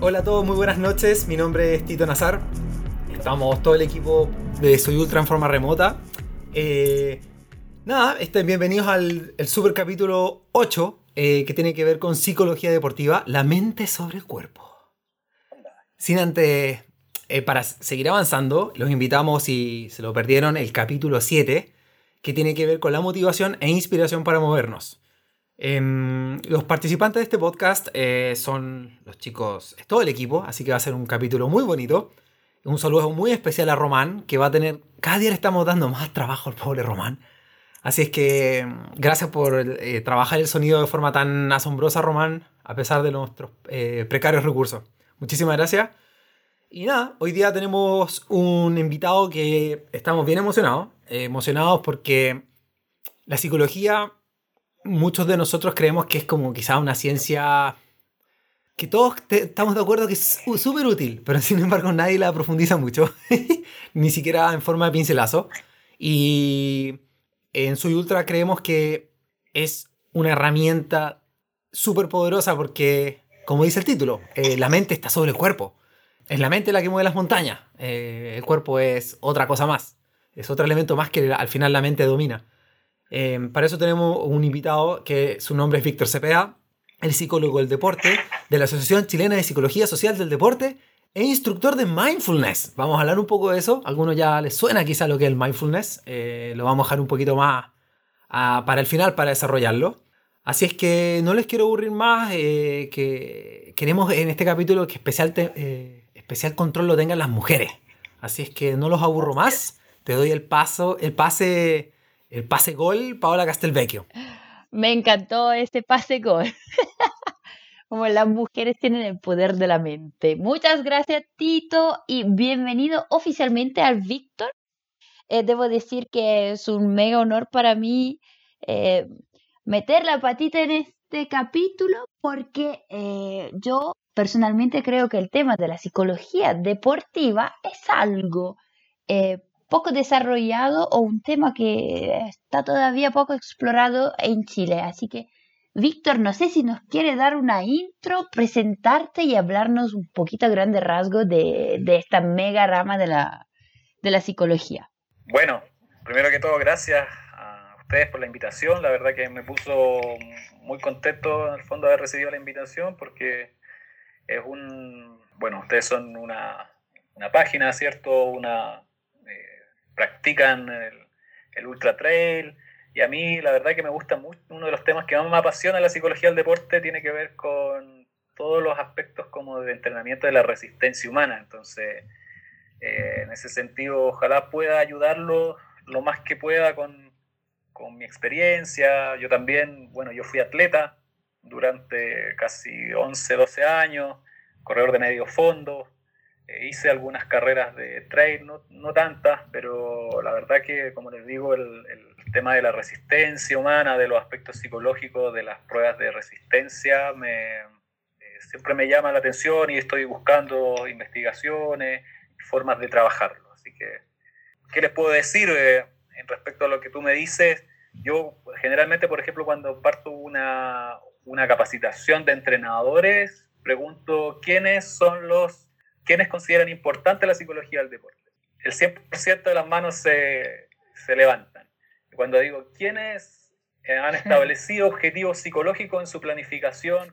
Hola a todos, muy buenas noches. Mi nombre es Tito Nazar. Estamos todo el equipo de Soy Ultra en forma remota. Eh, nada, estén bienvenidos al super capítulo 8 eh, que tiene que ver con psicología deportiva, la mente sobre el cuerpo. Sin antes, eh, para seguir avanzando, los invitamos, si se lo perdieron, el capítulo 7, que tiene que ver con la motivación e inspiración para movernos. Em, los participantes de este podcast eh, son los chicos, es todo el equipo, así que va a ser un capítulo muy bonito. Un saludo muy especial a Román, que va a tener, cada día le estamos dando más trabajo al pobre Román. Así es que gracias por eh, trabajar el sonido de forma tan asombrosa, Román, a pesar de nuestros eh, precarios recursos. Muchísimas gracias. Y nada, hoy día tenemos un invitado que estamos bien emocionados. Emocionados porque la psicología muchos de nosotros creemos que es como quizá una ciencia que todos estamos de acuerdo que es súper útil, pero sin embargo nadie la profundiza mucho, ni siquiera en forma de pincelazo. Y en Soy Ultra creemos que es una herramienta súper poderosa porque, como dice el título, eh, la mente está sobre el cuerpo. Es la mente la que mueve las montañas. Eh, el cuerpo es otra cosa más. Es otro elemento más que al final la mente domina. Em, para eso tenemos un invitado que su nombre es Víctor Cepeda, el psicólogo del deporte de la Asociación Chilena de Psicología Social del Deporte e instructor de mindfulness. Vamos a hablar un poco de eso. A algunos ya les suena quizá lo que es el mindfulness. Eh, lo vamos a dejar un poquito más para el final para desarrollarlo. Así es que no les quiero aburrir más. Eh, que queremos en este capítulo que especial, eh, especial control lo tengan las mujeres. Así es que no los aburro más. Te doy el paso, el pase el pase gol, Paola Castelvecchio. Me encantó este pase gol. Como las mujeres tienen el poder de la mente. Muchas gracias, Tito, y bienvenido oficialmente al Víctor. Eh, debo decir que es un mega honor para mí eh, meter la patita en este capítulo porque eh, yo personalmente creo que el tema de la psicología deportiva es algo poco desarrollado o un tema que está todavía poco explorado en Chile. Así que, Víctor, no sé si nos quiere dar una intro, presentarte y hablarnos un poquito a grande rasgo de, esta mega rama de la, de la psicología. Bueno, primero que todo, gracias a ustedes por la invitación. La verdad que me puso muy contento en el fondo de haber recibido la invitación porque es un, bueno, ustedes son una, una página, ¿cierto? Una, practican el, ultra trail. Y a mí la verdad que me gusta mucho, uno de los temas que más me apasiona la psicología del deporte tiene que ver con todos los aspectos como de entrenamiento de la resistencia humana. Entonces, eh, en ese sentido, ojalá pueda ayudarlo lo más que pueda con, con mi experiencia. Yo también, bueno, yo fui atleta durante casi 11, 12 años, corredor de medio fondo, hice algunas carreras de trail, no, no, tantas, pero la verdad que, como les digo, el, el, tema de la resistencia humana, de los aspectos psicológicos de las pruebas de resistencia, me, eh, siempre me llama la atención y estoy buscando investigaciones y formas de trabajarlo. Así que, ¿qué les puedo decir eh, en respecto a lo que tú me dices? Yo generalmente, por ejemplo, cuando parto una, una capacitación de entrenadores, pregunto quiénes son los ¿quiénes consideran importante la psicología del deporte? El 100% de las manos se, se levantan. Cuando digo, ¿quiénes han establecido objetivos psicológicos en su planificación?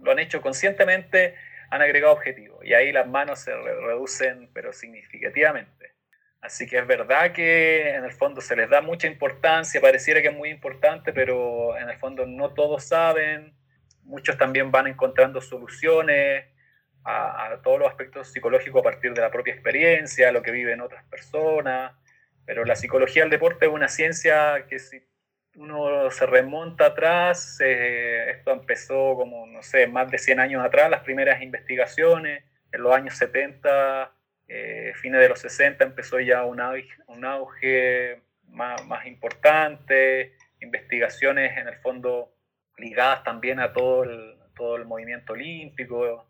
Lo han hecho conscientemente, han agregado objetivos. Y ahí las manos se reducen, pero significativamente. Así que es verdad que en el fondo se les da mucha importancia, pareciera que es muy importante, pero en el fondo no todos saben. Muchos también van encontrando soluciones a, todos los aspectos psicológicos a partir de la propia experiencia, lo que viven otras personas, pero la psicología del deporte es una ciencia que si uno se remonta atrás, eh, esto empezó como, no sé, más de 100 años atrás, las primeras investigaciones, en los años 70, eh, fines de los 60 empezó ya un auge, un auge más, más, importante, investigaciones en el fondo ligadas también a todo el, todo el movimiento olímpico,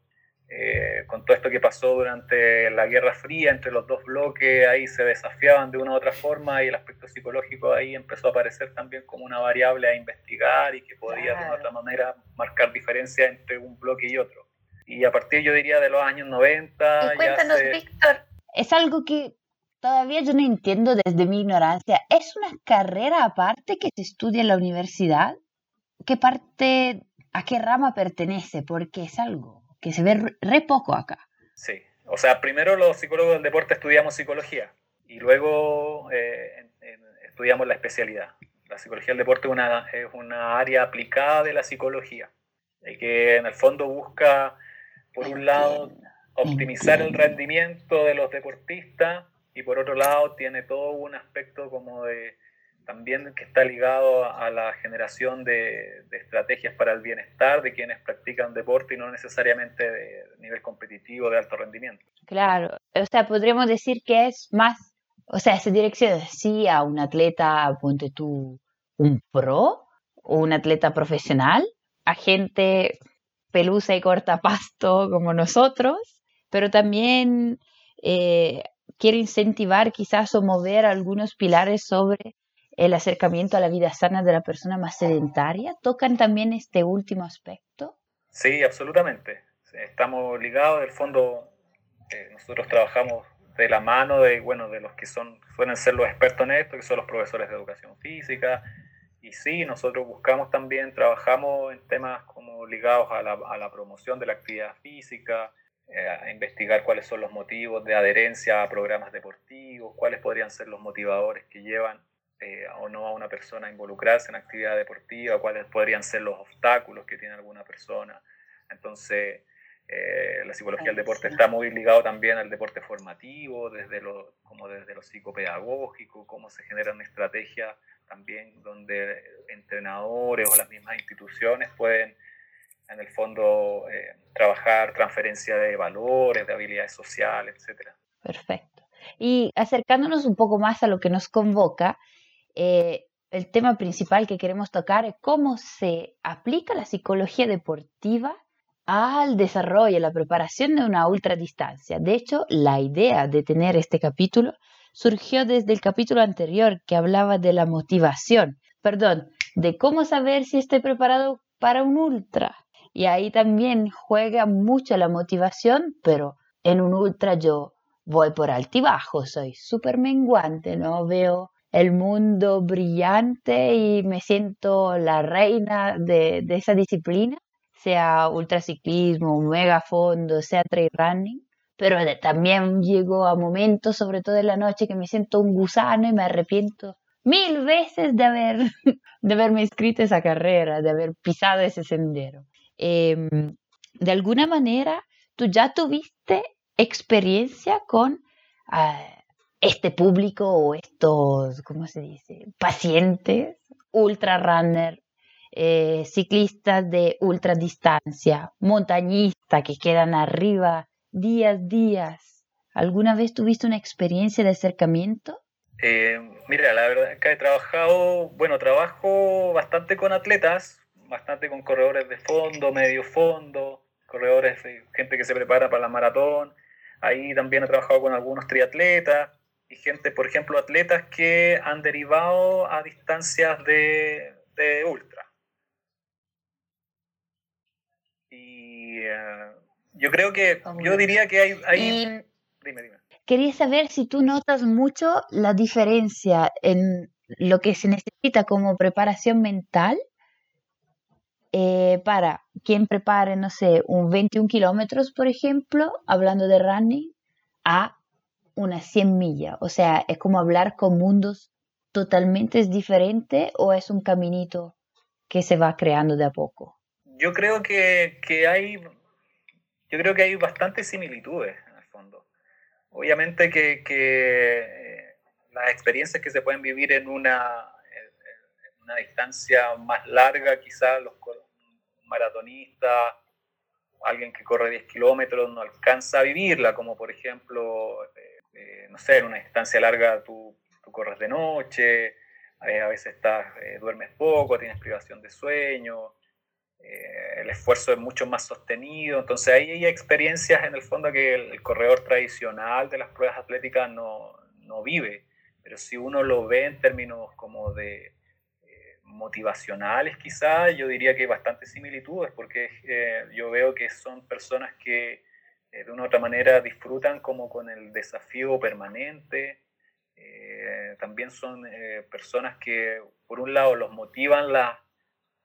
eh, con todo esto que pasó durante la Guerra Fría entre los dos bloques, ahí se desafiaban de una u otra forma y el aspecto psicológico ahí empezó a aparecer también como una variable a investigar y que podía de una otra manera marcar diferencias entre un bloque y otro. Y a partir, yo diría, de los años 90... Y cuéntanos, Víctor, es algo que todavía yo no entiendo desde mi ignorancia. ¿Es una carrera aparte que se estudia en la universidad? ¿Qué parte, a qué rama pertenece? Porque es algo que se ve re poco acá. Sí, o sea, primero los psicólogos del deporte estudiamos psicología y luego eh, estudiamos la especialidad. La psicología del deporte es una, es una área aplicada de la psicología y que en el fondo busca, por un lado, optimizar el rendimiento de los deportistas y por otro lado tiene todo un aspecto como de también que está ligado a la generación de, estrategias para el bienestar de quienes practican deporte y no necesariamente de nivel competitivo de alto rendimiento. Claro, o sea, podríamos decir que es más, o sea, esa dirección sí a un atleta, ponte tú, un pro o un atleta profesional, a gente pelusa y corta pasto como nosotros, pero también eh, quiere incentivar quizás o mover algunos pilares sobre el acercamiento a la vida sana de la persona más sedentaria? ¿Tocan también este último aspecto? Sí, absolutamente. Estamos ligados, del fondo, eh, nosotros trabajamos de la mano de, bueno, de los que son, suelen ser los expertos en esto, que son los profesores de educación física. Y sí, nosotros buscamos también, trabajamos en temas como ligados a la, promoción de la actividad física, eh, a investigar cuáles son los motivos de adherencia a programas deportivos, cuáles podrían ser los motivadores que llevan eh, o no a una persona involucrarse en actividad deportiva, cuáles podrían ser los obstáculos que tiene alguna persona. Entonces, eh, la psicología del deporte está muy ligado también al deporte formativo, desde lo, como desde lo psicopedagógico, cómo se generan estrategias también donde entrenadores o las mismas instituciones pueden en el fondo eh, trabajar transferencia de valores, de habilidades sociales, etc. Perfecto. Y acercándonos un poco más a lo que nos convoca, eh, el tema principal que queremos tocar es cómo se aplica la psicología deportiva al desarrollo, y la preparación de una ultradistancia. De hecho, la idea de tener este capítulo surgió desde el capítulo anterior que hablaba de la motivación, perdón, de cómo saber si estoy preparado para un ultra. Y ahí también juega mucho la motivación, pero en un ultra yo voy por altibajo, soy súper menguante, no veo el mundo brillante y me siento la reina de, esa disciplina, sea ultraciclismo, megafondo, sea trail running. Pero también llego a momentos, sobre todo en la noche, que me siento un gusano y me arrepiento mil veces de, haber, de haberme inscrito a esa carrera, de haber pisado ese sendero. Em, de alguna manera, tú ya tuviste experiencia con ah, este público o estos, ¿cómo se dice? Pacientes, ultra runner, eh, ciclistas de ultra distancia, montañistas que quedan arriba días, días. ¿Alguna vez tuviste una experiencia de acercamiento? Eh, mira, la verdad es que he trabajado, bueno, trabajo bastante con atletas, bastante con corredores de fondo, medio fondo, corredores, gente que se prepara para la maratón. Ahí también he trabajado con algunos triatletas y gente, por ejemplo, atletas que han derivado a distancias de, ultra. Y eh, yo creo que, yo diría que hay... hay... Dime, dime. Quería saber si tú notas mucho la diferencia en lo que se necesita como preparación mental eh, para quien prepare, no sé, un 21 kilómetros, por ejemplo, hablando de running, a unas 100 millas. O sea, es como hablar con mundos totalmente diferentes o es un caminito que se va creando de a poco. Yo creo que, que hay, yo creo que hay bastantes similitudes en el fondo. Obviamente que, que eh, las experiencias que se pueden vivir en una, en una distancia más larga, quizás los maratonistas alguien que corre 10 kilómetros no alcanza a vivirla, como por ejemplo eh, eh, no sé, en una distancia larga tú, corres de noche, a veces estás, eh, duermes poco, tienes privación de sueño. eh, el esfuerzo es mucho más sostenido. Entonces ahí hay experiencias en el fondo que el, corredor tradicional de las pruebas atléticas no, no, vive. Pero si uno lo ve en términos como de motivacionales quizás, yo diría que hay bastantes similitudes porque yo veo que son personas que de una u otra manera disfrutan como con el desafío permanente. también son personas que por un lado los motivan las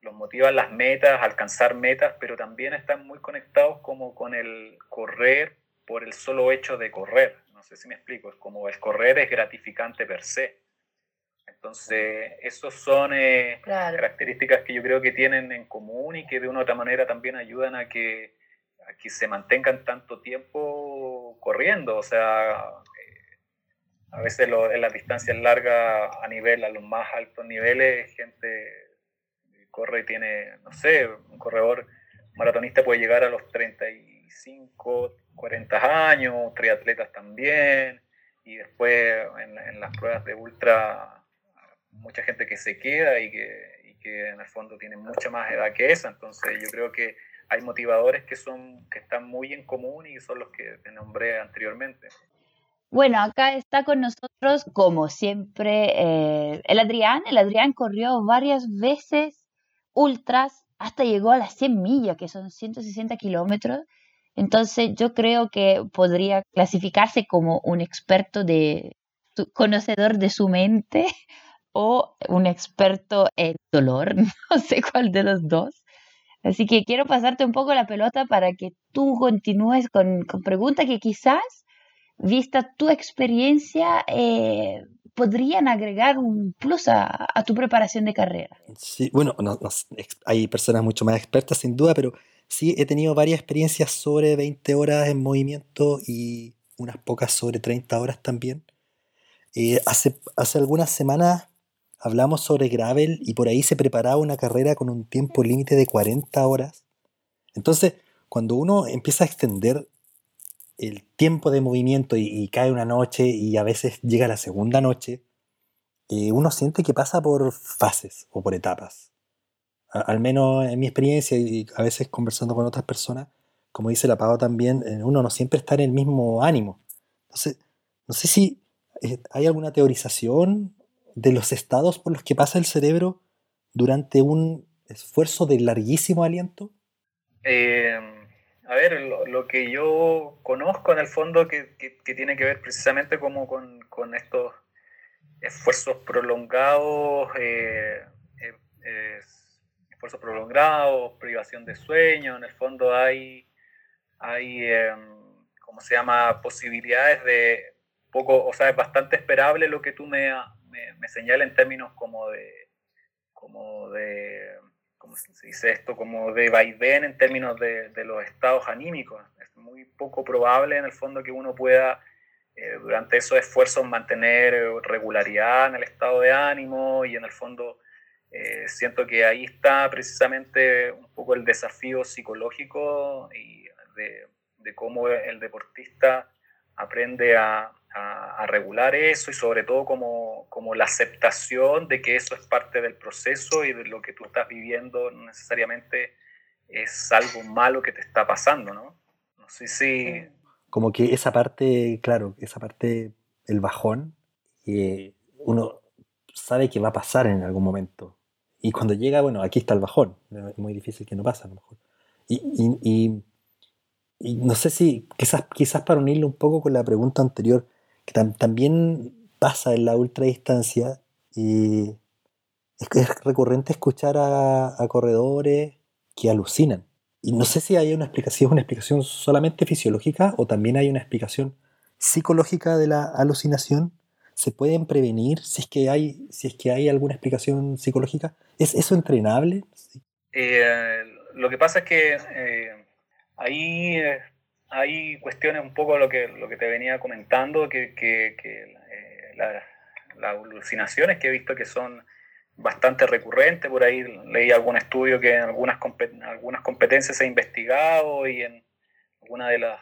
los motivan las metas, alcanzar metas, pero también están muy conectados como con el correr por el solo hecho de correr. No sé si me explico, es como el correr es gratificante per se. Entonces, esas son eh, características que yo creo que tienen en común y que de una u otra manera también ayudan a que, que se mantengan tanto tiempo corriendo. O sea, eh, a veces en las distancias largas a nivel, a los más altos niveles, gente corre y tiene, no sé, un corredor maratonista puede llegar a los 35, 40 años, triatletas también, y después en, las pruebas de ultra, mucha gente que se queda y que, y que en el fondo tiene mucha más edad que esa, entonces yo creo que hay motivadores que, son, que están muy en común y son los que te nombré anteriormente. Bueno, acá está con nosotros, como siempre, eh, el Adrián. El Adrián corrió varias veces ultras hasta llegó a las 100 millas, que son 160 kilómetros. Entonces yo creo que podría clasificarse como un experto de conocedor de su mente o un experto en dolor, no sé cuál de los dos. Así que quiero pasarte un poco la pelota para que tú continúes con, con preguntas que quizás, vista tu experiencia, eh, podrían agregar un plus a, tu preparación de carrera. Sí, bueno, hay personas mucho más expertas sin duda, pero sí he tenido varias experiencias sobre 20 horas en movimiento y unas pocas sobre 30 horas también. Eh, hace, hace algunas semanas hablamos sobre gravel y por ahí se preparaba una carrera con un tiempo límite de 40 horas. Entonces, cuando uno empieza a extender el tiempo de movimiento y, cae una noche y a veces llega la segunda noche, eh, uno siente que pasa por fases o por etapas. al menos en mi experiencia y a veces conversando con otras personas, como dice la Pau también, eh, uno no siempre está en el mismo ánimo. Entonces, no sé si eh, hay alguna teorización de los estados por los que pasa el cerebro durante un esfuerzo de larguísimo aliento. Eh a ver, lo, que yo conozco en el fondo que, tiene que ver precisamente como con, estos esfuerzos prolongados, eh, eh, esfuerzos prolongados, privación de sueño, en el fondo hay, hay em, ¿cómo se llama?, posibilidades de poco, o sea, es bastante esperable lo que tú me, me, me señalas en términos como de, como de como se dice esto, como de vaivén en términos de, de, los estados anímicos. Es muy poco probable en el fondo que uno pueda eh, durante esos esfuerzos mantener regularidad en el estado de ánimo y en el fondo eh, siento que ahí está precisamente un poco el desafío psicológico y de, de cómo el deportista aprende a, a, regular eso y sobre todo como, como, la aceptación de que eso es parte del proceso y de lo que tú estás viviendo no necesariamente es algo malo que te está pasando, ¿no? No sé si... Como que esa parte, claro, esa parte, el bajón, eh, uno sabe que va a pasar en algún momento. Y cuando llega, bueno, aquí está el bajón. Es muy difícil que no pase a lo mejor. Y, y, y, no sé si, quizás, quizás para unirlo un poco con la pregunta anterior, también pasa en la ultradistancia y es, recurrente escuchar a, corredores que alucinan. Y no sé si hay una explicación, una explicación solamente fisiológica o también hay una explicación psicológica de la alucinación. ¿Se pueden prevenir si es que hay, si es que hay alguna explicación psicológica? ¿Es eso entrenable? Eh, lo que pasa es que eh, ahí eh, hay cuestiones un poco lo que, lo que te venía comentando, que, que, eh, las alucinaciones que he visto que son bastante recurrentes, por ahí leí algún estudio que en algunas, algunas competencias se ha investigado y en alguna de las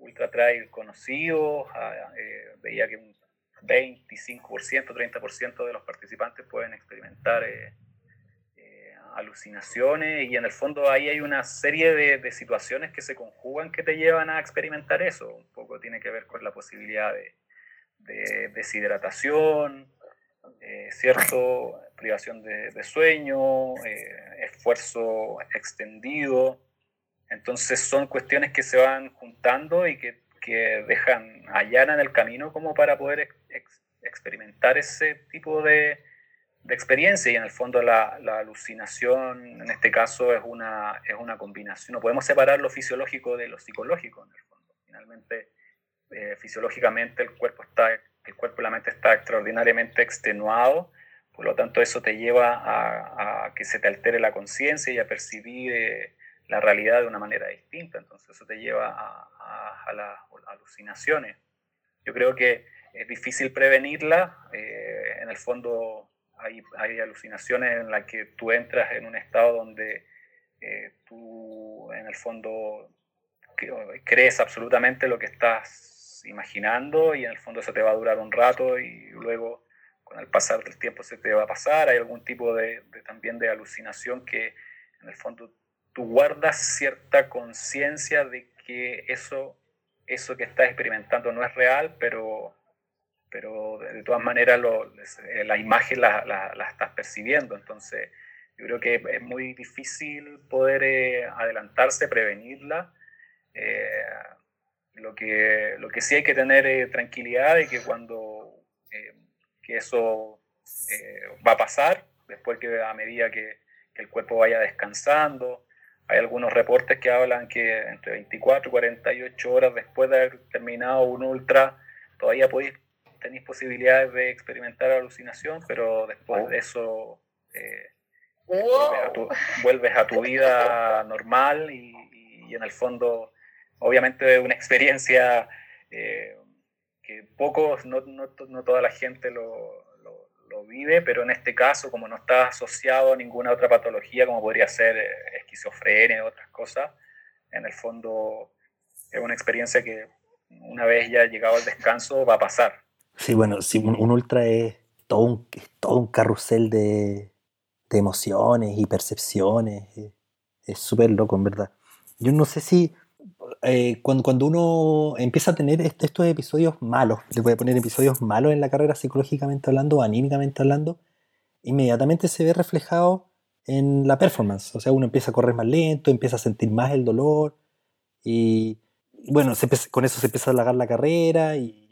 ultra trail conocidos ah, eh, veía que un 25%, 30% de los participantes pueden experimentar eh, alucinaciones y en el fondo ahí hay una serie de, situaciones que se conjugan que te llevan a experimentar eso. Un poco tiene que ver con la posibilidad de, deshidratación, eh, cierto, privación de, sueño, eh, esfuerzo extendido. Entonces son cuestiones que se van juntando y que, dejan, allanan el camino como para poder experimentar ese tipo de, de experiencia y en el fondo la, la, alucinación en este caso es una, es una combinación. No podemos separar lo fisiológico de lo psicológico en el fondo. Finalmente, eh, fisiológicamente el cuerpo, está, el cuerpo y la mente está extraordinariamente extenuado, por lo tanto eso te lleva a, a que se te altere la conciencia y a percibir eh, la realidad de una manera distinta. Entonces eso te lleva a, a las alucinaciones. Yo creo que es difícil prevenirla. Eh, en el fondo hay, alucinaciones en las que tú entras en un estado donde eh, tú en el fondo crees absolutamente lo que estás imaginando y en el fondo eso te va a durar un rato y luego con el pasar del tiempo se te va a pasar. Hay algún tipo de, también de alucinación que en el fondo tú guardas cierta conciencia de que eso, eso que estás experimentando no es real, pero pero de todas maneras eh, la imagen la, la, estás percibiendo. Entonces, yo creo que es muy difícil poder eh, adelantarse, prevenirla. Eh, lo, que, lo que sí hay que tener tranquilidad de que cuando que eso va a pasar, después que a medida que, que, el cuerpo vaya descansando, hay algunos reportes que hablan que entre 24 y 48 horas después de haber terminado un ultra, todavía podéis tenéis posibilidades de experimentar alucinación, pero después oh. de eso eh, vuelves, a tu, vida normal y, en el fondo, obviamente, una experiencia eh, que pocos, no, no, no, toda la gente lo, lo, vive, pero en este caso, como no está asociado a ninguna otra patología, como podría ser eh, esquizofrenia y otras cosas, en el fondo es una experiencia que una vez ya llegado al descanso va a pasar. Sí, bueno, sí, un, ultra es todo un, todo un carrusel de, emociones y percepciones. Es súper loco, en verdad. Yo no sé si eh, cuando, cuando uno empieza a tener estos episodios malos, le voy a poner episodios malos en la carrera psicológicamente hablando o anímicamente hablando, inmediatamente se ve reflejado en la performance. O sea, uno empieza a correr más lento, empieza a sentir más el dolor y bueno, con eso se empieza a alargar la carrera y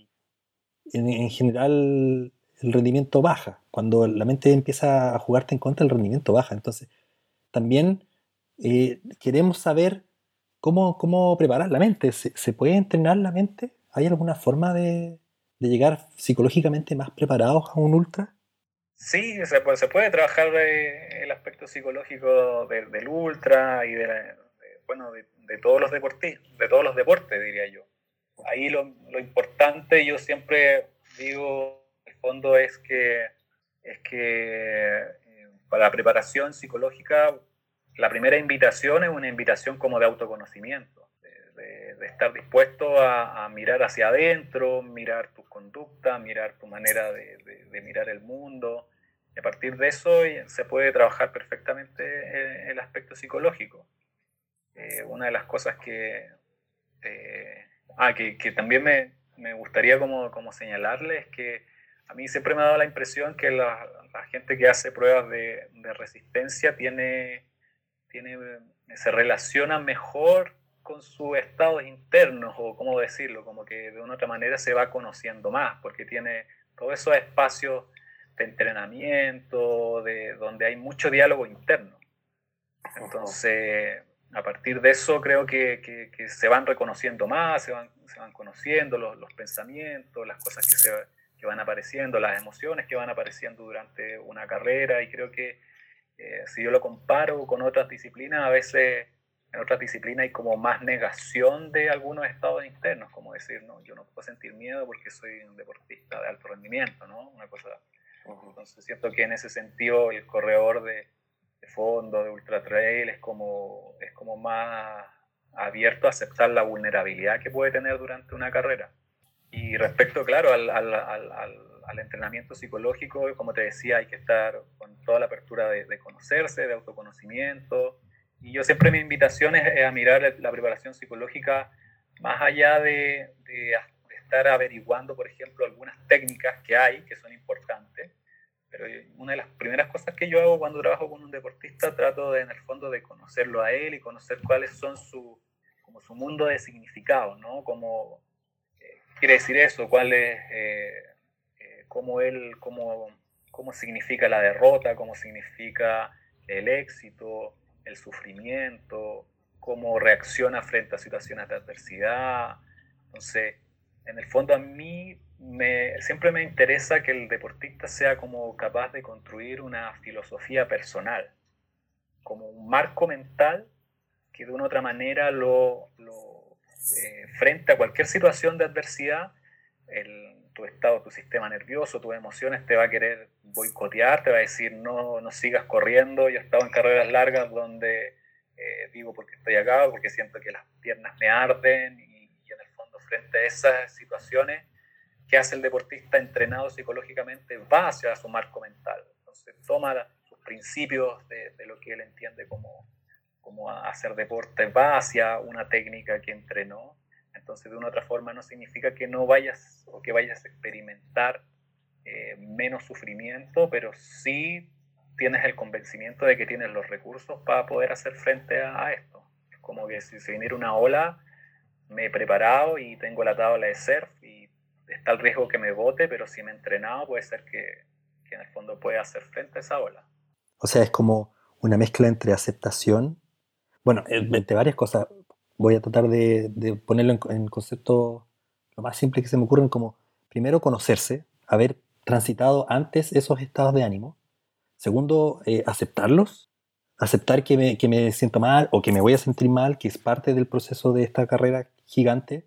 en, general el rendimiento baja. Cuando la mente empieza a jugarte en contra, el rendimiento baja. Entonces, también eh, queremos saber cómo, cómo preparar la mente. ¿Se, puede entrenar la mente? ¿Hay alguna forma de, llegar psicológicamente más preparados a un ultra? Sí, se puede, se puede trabajar el aspecto psicológico del ultra y de, bueno, de, todos los deportes, de todos los deportes, diría yo ahí lo, lo, importante, yo siempre digo, el fondo es que, es que eh, para la preparación psicológica, la primera invitación es una invitación como de autoconocimiento, de, estar dispuesto a, mirar hacia adentro, mirar tu conducta, mirar tu manera de, de, mirar el mundo. Y a partir de eso se puede trabajar perfectamente el, aspecto psicológico. Eh, una de las cosas que eh, Ah, que, que también me, me, gustaría como, como señalarle es que a mí siempre me ha dado la impresión que la, la gente que hace pruebas de, de, resistencia tiene, tiene, se relaciona mejor con sus estados internos, o cómo decirlo, como que de una otra manera se va conociendo más, porque tiene todos esos espacios de entrenamiento, de, donde hay mucho diálogo interno. Entonces, a partir de eso creo que, que, se van reconociendo más, se van, se van conociendo los, los, pensamientos, las cosas que, se, que van apareciendo, las emociones que van apareciendo durante una carrera y creo que eh, si yo lo comparo con otras disciplinas, a veces en otras disciplinas hay como más negación de algunos estados internos, como decir, no, yo no puedo sentir miedo porque soy un deportista de alto rendimiento, ¿no? Una cosa. Entonces siento que en ese sentido el corredor de, fondo, de ultra trail, es como, es como más abierto a aceptar la vulnerabilidad que puede tener durante una carrera. Y respecto, claro, al, al, al, al, entrenamiento psicológico, como te decía, hay que estar con toda la apertura de, conocerse, de autoconocimiento. Y yo siempre mi invitación es, a mirar la preparación psicológica más allá de, de, estar averiguando, por ejemplo, algunas técnicas que hay que son importantes. Pero una de las primeras cosas que yo hago cuando trabajo con un deportista, trato de, en el fondo de conocerlo a él y conocer cuáles son su, como su mundo de significado, ¿no? Como, quiere decir eso? ¿Cuál es, eh, eh, cómo él, cómo, cómo significa la derrota, cómo significa el éxito, el sufrimiento, cómo reacciona frente a situaciones de adversidad. Entonces, en el fondo a mí me, siempre me interesa que el deportista sea como capaz de construir una filosofía personal, como un marco mental que de una u otra manera lo, eh, frente a cualquier situación de adversidad, tu estado, tu sistema nervioso, tus emociones te va a querer boicotear, te va a decir no, no sigas corriendo. Yo he estado en carreras largas donde eh, digo porque estoy acá, porque siento que las piernas me arden y, en el fondo frente a esas situaciones, ¿qué hace el deportista entrenado psicológicamente? Va hacia su marco mental. Entonces toma sus principios de, de lo que él entiende como, como hacer deporte va hacia una técnica que entrenó. Entonces, de una otra forma, no significa que no vayas o que vayas a experimentar eh, menos sufrimiento, pero sí tienes el convencimiento de que tienes los recursos para poder hacer frente a, esto. Es como que si se viniera una ola, me he preparado y tengo la tabla de surf y está el riesgo que me bote, pero si me he entrenado, puede ser que, que en el fondo pueda hacer frente a esa ola. O sea, es como una mezcla entre aceptación bueno, entre varias cosas. Voy a tratar de, ponerlo en, en conceptos lo más simple que se me ocurren, como primero conocerse, haber transitado antes esos estados de ánimo. Segundo, eh, aceptarlos, aceptar que me, que me, siento mal o que me voy a sentir mal, que es parte del proceso de esta carrera gigante.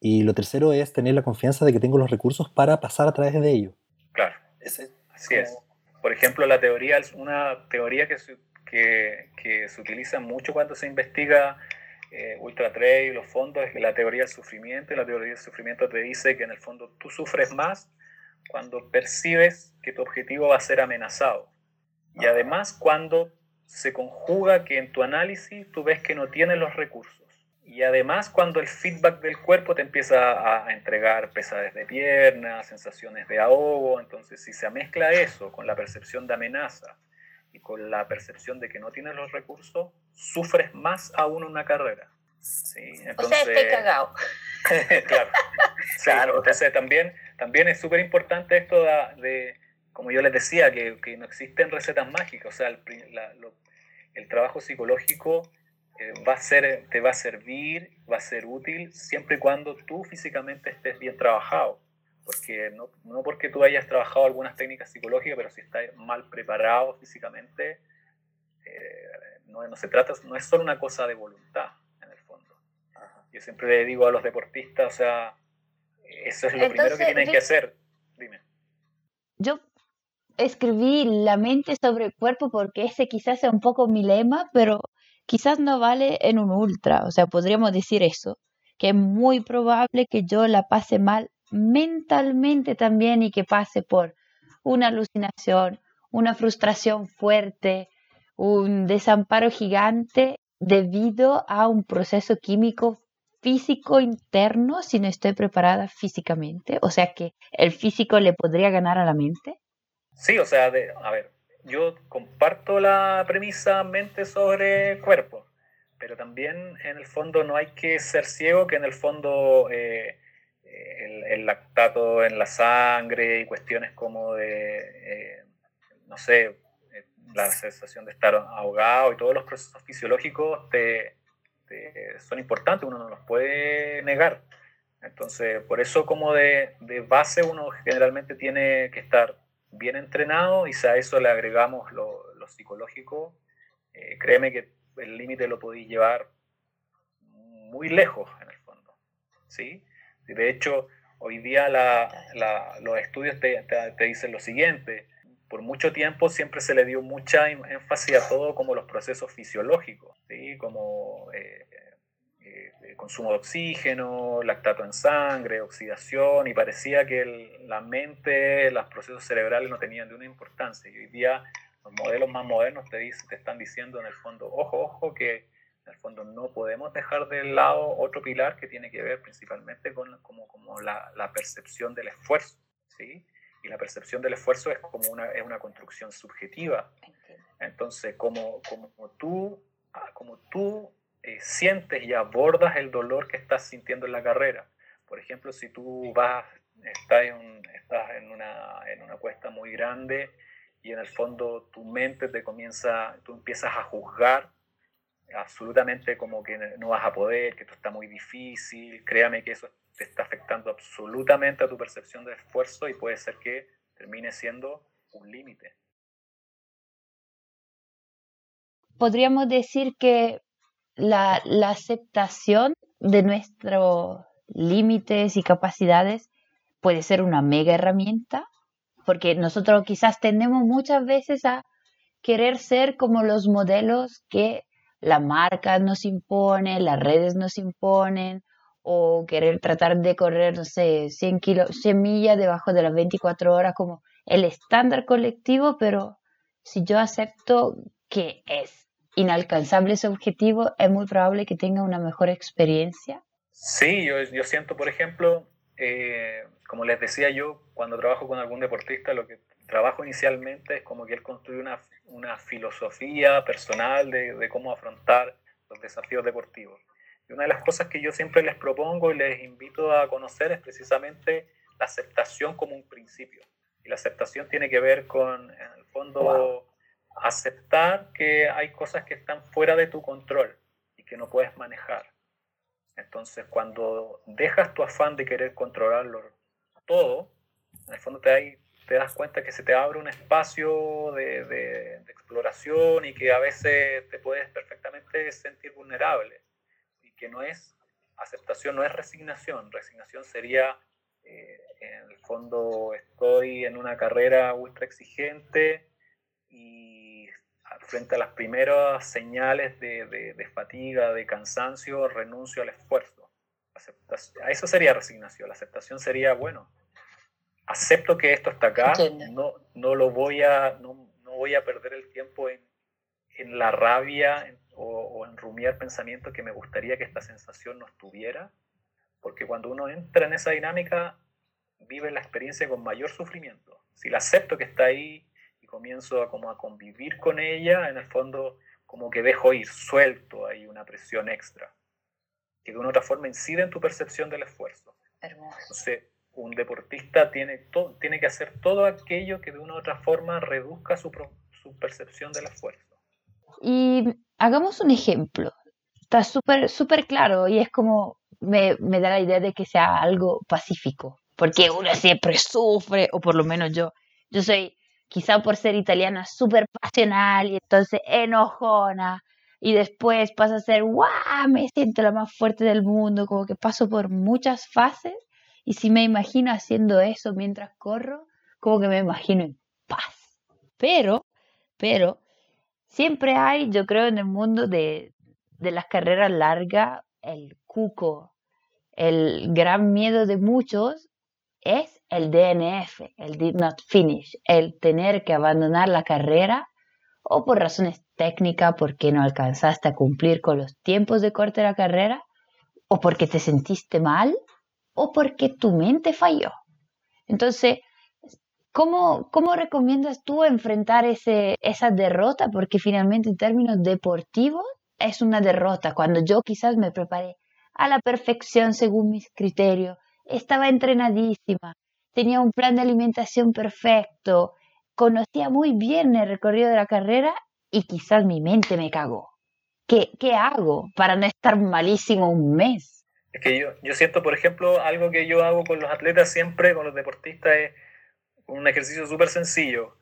Y lo tercero es tener la confianza de que tengo los recursos para pasar a través de ello. Claro, así es. Por ejemplo, la teoría es una teoría que se que, se utiliza mucho cuando se investiga eh, ultra trail, los fondos, es la teoría del sufrimiento. Y la teoría del sufrimiento te dice que en el fondo tú sufres más cuando percibes que tu objetivo va a ser amenazado. Y además cuando se conjuga que en tu análisis tú ves que no tienes los recursos. Y además cuando el feedback del cuerpo te empieza a entregar pesadez de piernas, sensaciones de ahogo, entonces si se mezcla eso con la percepción de amenaza, y con la percepción de que no tienes los recursos, sufres más aún una carrera. Sí, entonces, o sea, estoy cagado. claro. claro. Entonces también, también es súper importante esto de, como yo les decía, que, que, no existen recetas mágicas. O sea, el, el trabajo psicológico eh, va a ser, te va a servir, va a ser útil siempre y cuando tú físicamente estés bien trabajado porque no, no, porque tú hayas trabajado algunas técnicas psicológicas, pero si estás mal preparado físicamente, eh, no, no, se trata, no es solo una cosa de voluntad, en el fondo. Yo siempre le digo a los deportistas, o sea, eso es lo primero que tienen que hacer. Dime. Yo escribí la mente sobre el cuerpo porque ese quizás sea un poco mi lema, pero quizás no vale en un ultra, o sea, podríamos decir eso, que es muy probable que yo la pase mal mentalmente también y que pase por una alucinación, una frustración fuerte, un desamparo gigante debido a un proceso químico físico interno si no estoy preparada físicamente. O sea que el físico le podría ganar a la mente. Sí, o sea, a ver, yo comparto la premisa mente sobre cuerpo, pero también en el fondo no hay que ser ciego que en el fondo... Eh, el, lactato en la sangre y cuestiones como de, eh, no sé, la sensación de estar ahogado y todos los procesos fisiológicos te, son importantes, uno no los puede negar. Entonces, por eso como de, de, base uno generalmente tiene que estar bien entrenado y si a eso le agregamos lo, psicológico, eh, créeme que el límite lo podéis llevar muy lejos en el fondo. ¿sí? De hecho, hoy día los estudios te, dicen lo siguiente. Por mucho tiempo siempre se le dio mucha énfasis a todo como los procesos fisiológicos, ¿sí? como eh, eh, consumo de oxígeno, lactato en sangre, oxidación, y parecía que la mente, los procesos cerebrales no tenían de una importancia. Y hoy día los modelos más modernos te, te están diciendo en el fondo, ojo, ojo, que en el fondo no podemos dejar de lado otro pilar que tiene que ver principalmente con como, como la, la, percepción del esfuerzo. ¿sí? Y la percepción del esfuerzo es como una, es una construcción subjetiva. Entonces, como, como tú, ah, como tú eh, sientes y abordas el dolor que estás sintiendo en la carrera. Por ejemplo, si tú vas, estás, en, estás en, una, en una cuesta muy grande y en el fondo tu mente te comienza, tú empiezas a juzgar absolutamente como que no vas a poder, que esto está muy difícil, créame que eso te está afectando absolutamente a tu percepción de esfuerzo y puede ser que termine siendo un límite. Podríamos decir que la, la aceptación de nuestros límites y capacidades puede ser una mega herramienta, porque nosotros quizás tendemos muchas veces a querer ser como los modelos que la marca nos impone, las redes nos imponen, o querer tratar de correr, no sé, 100, kilo, 100 millas debajo de las 24 horas como el estándar colectivo, pero si yo acepto que es inalcanzable ese objetivo, es muy probable que tenga una mejor experiencia. Sí, yo, yo siento, por ejemplo, eh, como les decía yo, cuando trabajo con algún deportista, lo que trabajo inicialmente es como que él construye una, una filosofía personal de, de, cómo afrontar los desafíos deportivos. Y una de las cosas que yo siempre les propongo y les invito a conocer es precisamente la aceptación como un principio. Y la aceptación tiene que ver con, en el fondo, aceptar que hay cosas que están fuera de tu control y que no puedes manejar. Entonces, cuando dejas tu afán de querer controlarlo todo, en el fondo te, hay, te das cuenta que se te abre un espacio de, de, exploración y que a veces te puedes perfectamente sentir vulnerable. Y que no es aceptación, no es resignación. Resignación sería, eh, en el fondo, estoy en una carrera ultra exigente y frente a las primeras señales de, de, de fatiga, de cansancio, renuncio al esfuerzo. A eso sería resignación. La aceptación sería, bueno, acepto que esto está acá, no, no lo voy a, no, no, voy a perder el tiempo en, en la rabia o, o, en rumiar pensamientos que me gustaría que esta sensación no estuviera, porque cuando uno entra en esa dinámica, vive la experiencia con mayor sufrimiento. Si la acepto que está ahí comienzo a, como a convivir con ella, en el fondo como que dejo ir, suelto ahí una presión extra, que de una otra forma incide en tu percepción del esfuerzo. Hermoso. Entonces, un deportista tiene, to, tiene que hacer todo aquello que de una u otra forma reduzca su, su percepción del esfuerzo. Y hagamos un ejemplo. Está súper súper claro y es como me, me, da la idea de que sea algo pacífico, porque uno siempre sufre, o por lo menos yo. Yo soy, quizá por ser italiana, súper pasional y entonces enojona. Y después pasa a ser, ¡guau! Me siento la más fuerte del mundo, como que paso por muchas fases y si me imagino haciendo eso mientras corro, como que me imagino en paz. Pero, pero, siempre hay, yo creo, en el mundo de, de las carreras largas, el cuco, el gran miedo de muchos es el DNF, el did not finish, el tener que abandonar la carrera o por razones técnicas porque no alcanzaste a cumplir con los tiempos de corte de la carrera o porque te sentiste mal o porque tu mente falló. Entonces, ¿cómo, recomiendas tú enfrentar ese, esa derrota? Porque finalmente en términos deportivos es una derrota. Cuando yo quizás me preparé a la perfección según mis criterios, estaba entrenadísima, tenía un plan de alimentación perfecto, conocía muy bien el recorrido de la carrera y quizás mi mente me cagó. ¿Qué, qué hago para no estar malísimo un mes? Es que yo, yo siento, por ejemplo, algo que yo hago con los atletas siempre, con los deportistas, es un ejercicio súper sencillo.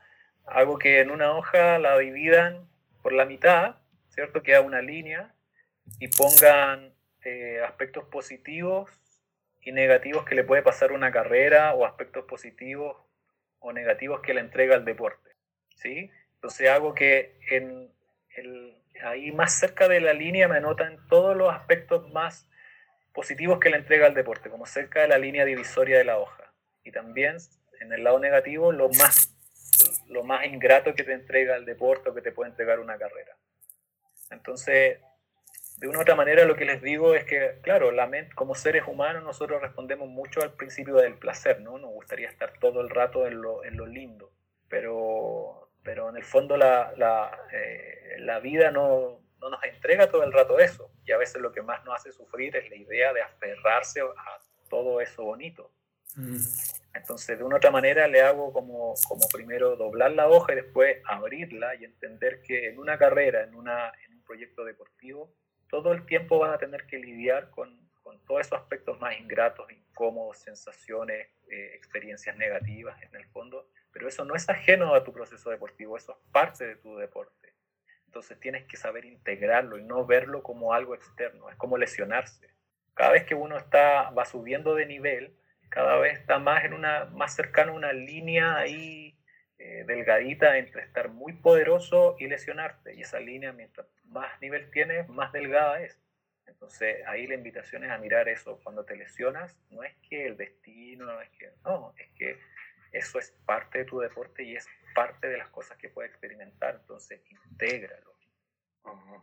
Algo que en una hoja la dividan por la mitad, ¿cierto? Queda una línea y pongan eh, aspectos positivos y negativos que le puede pasar una carrera o aspectos positivos o negativos que le entrega el deporte, ¿sí? Entonces hago que en el, ahí más cerca de la línea me anotan todos los aspectos más positivos que le entrega al deporte, como cerca de la línea divisoria de la hoja. Y también en el lado negativo, lo más, lo más ingrato que te entrega el deporte o que te puede entregar una carrera. Entonces, de una u otra manera lo que les digo es que, claro, la mente, como seres humanos nosotros respondemos mucho al principio del placer, ¿no? Nos gustaría estar todo el rato en lo, en lo lindo, pero, pero en el fondo la, la, eh, la vida no, no, nos entrega todo el rato eso, y a veces lo que más nos hace sufrir es la idea de aferrarse a todo eso bonito. Mm. Entonces, de una u otra manera le hago como, como primero doblar la hoja y después abrirla y entender que en una carrera, en, una, en un proyecto deportivo, todo el tiempo vas a tener que lidiar con, con todos esos aspectos más ingratos, incómodos, sensaciones, eh, experiencias negativas en el fondo, pero eso no es ajeno a tu proceso deportivo, eso es parte de tu deporte. Entonces tienes que saber integrarlo y no verlo como algo externo, es como lesionarse. Cada vez que uno está, va subiendo de nivel, cada vez está más, en una, más cercano a una línea ahí eh, delgadita entre estar muy poderoso y lesionarte. Y esa línea, mientras más nivel tienes, más delgada es. Entonces ahí la invitación es a mirar eso. Cuando te lesionas, no es que el destino, no es que, no, es que eso es parte de tu deporte y es parte de las cosas que puedes experimentar. Entonces, intégralo.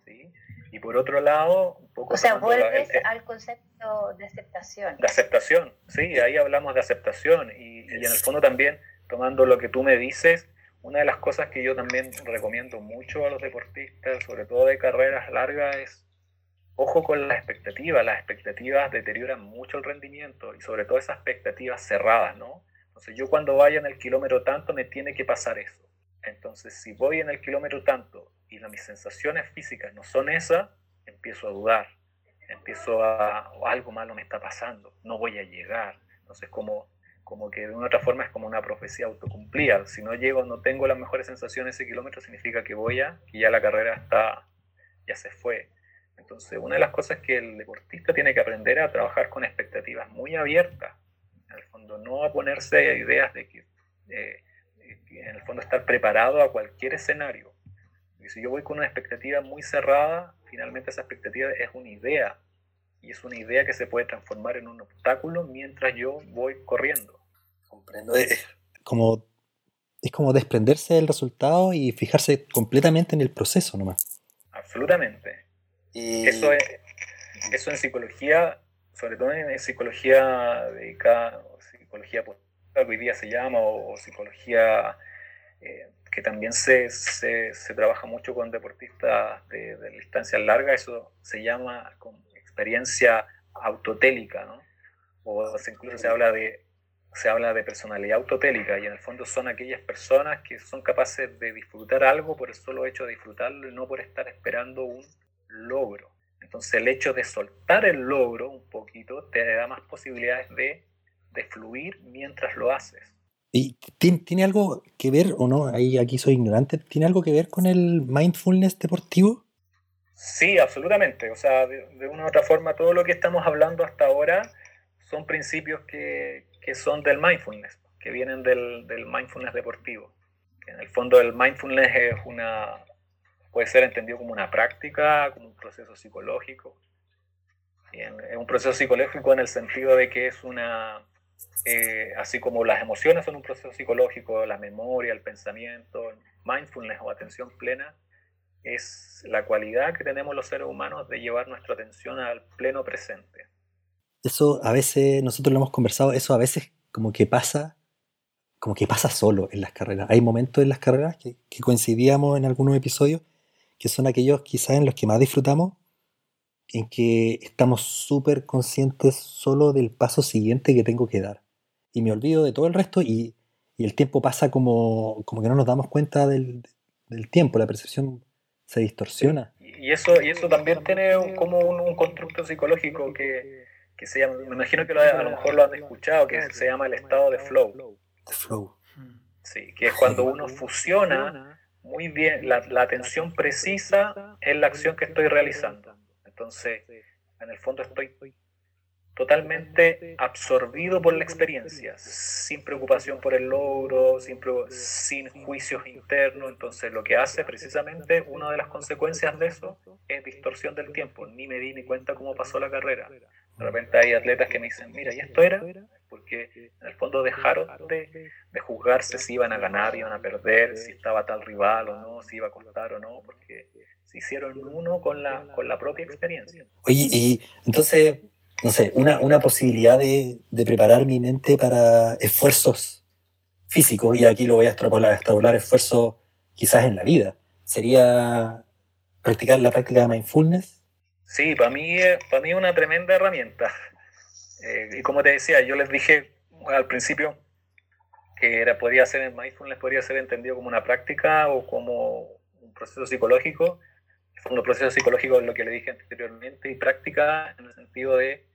¿sí? Y por otro lado, un poco... O sea, vuelves al concepto de aceptación. De aceptación, sí, ahí hablamos de aceptación y, y en el fondo también tomando lo que tú me dices, una de las cosas que yo también recomiendo mucho a los deportistas, sobre todo de carreras largas, es ojo con las expectativas. Las expectativas deterioran mucho el rendimiento y sobre todo esas expectativas cerradas, ¿no? Entonces yo cuando vaya en el kilómetro tanto me tiene que pasar eso. Entonces si voy en el kilómetro tanto y mis sensaciones físicas no son esas, empiezo a dudar, empiezo a algo malo me está pasando, no voy a llegar. Entonces como como que de una otra forma es como una profecía autocumplida. Si no llego, no tengo las mejores sensaciones ese kilómetro, significa que voy a, que ya la carrera está, ya se fue. Entonces, una de las cosas que el deportista tiene que aprender a trabajar con expectativas muy abiertas. En el fondo, no a ponerse ideas de que, en el fondo, estar preparado a cualquier escenario. Y si yo voy con una expectativa muy cerrada, finalmente esa expectativa es una idea y es una idea que se puede transformar en un obstáculo mientras yo voy corriendo. Comprendo. Es como, es como desprenderse del resultado y fijarse completamente en el proceso nomás. Absolutamente. Y... Eso, es, eso en psicología, sobre todo en psicología dedicada, o psicología que hoy día se llama, o, psicología eh, que también se, se, se, trabaja mucho con deportistas de, de distancias largas, eso se llama experiencia autotélica, ¿no? O incluso se habla de se habla de personalidad autotélica y en el fondo son aquellas personas que son capaces de disfrutar algo por el solo hecho de disfrutarlo y no por estar esperando un logro. Entonces el hecho de soltar el logro un poquito te da más posibilidades de, de fluir mientras lo haces. ¿Y tiene algo que ver, o no? Ahí aquí soy ignorante. ¿Tiene algo que ver con el mindfulness deportivo? Sí, absolutamente. O sea, de, una u otra forma, todo lo que estamos hablando hasta ahora son principios que, que son del mindfulness, que vienen del, del, mindfulness deportivo. Que en el fondo el mindfulness es una, puede ser entendido como una práctica, como un proceso psicológico. es un proceso psicológico en el sentido de que es una, eh, así como las emociones son un proceso psicológico, la memoria, el pensamiento, mindfulness o atención plena es la cualidad que tenemos los seres humanos de llevar nuestra atención al pleno presente. Eso a veces, nosotros lo hemos conversado, eso a veces como que pasa, como que pasa solo en las carreras. Hay momentos en las carreras que, coincidíamos en algunos episodios, que son aquellos quizás en los que más disfrutamos, en que estamos súper conscientes solo del paso siguiente que tengo que dar. Y me olvido de todo el resto y, el tiempo pasa como, como que no nos damos cuenta del, del tiempo, la percepción se distorsiona. Y eso, y eso también tiene como un, constructo psicológico que, que, se llama, me imagino que a lo mejor lo han escuchado, que se llama el estado de flow. flow. Sí, que es cuando uno fusiona muy bien la, la atención precisa en la acción que estoy realizando. Entonces, en el fondo estoy totalmente absorbido por la experiencia, sin preocupación por el logro, sin, sin juicios internos. Entonces, lo que hace precisamente, una de las consecuencias de eso es distorsión del tiempo. Ni me di ni cuenta cómo pasó la carrera. De repente hay atletas que me dicen, mira, ¿y esto era? Porque en el fondo dejaron de, de juzgarse si iban a ganar, iban a perder, si estaba tal rival o no, si iba a costar o no, porque se hicieron uno con la, con la propia experiencia. Oye, y entonces, no sé, una, una posibilidad de, de preparar mi mente para esfuerzos físicos, y aquí lo voy a extrapolar, extrapolar esfuerzos quizás en la vida, sería practicar la práctica de mindfulness Sí, para mí, para mí es una tremenda herramienta. Eh, y como te decía, yo les dije al principio que era, podría ser el mindfulness podría ser entendido como una práctica o como un proceso psicológico. Un proceso psicológico es lo que le dije anteriormente y práctica en el sentido de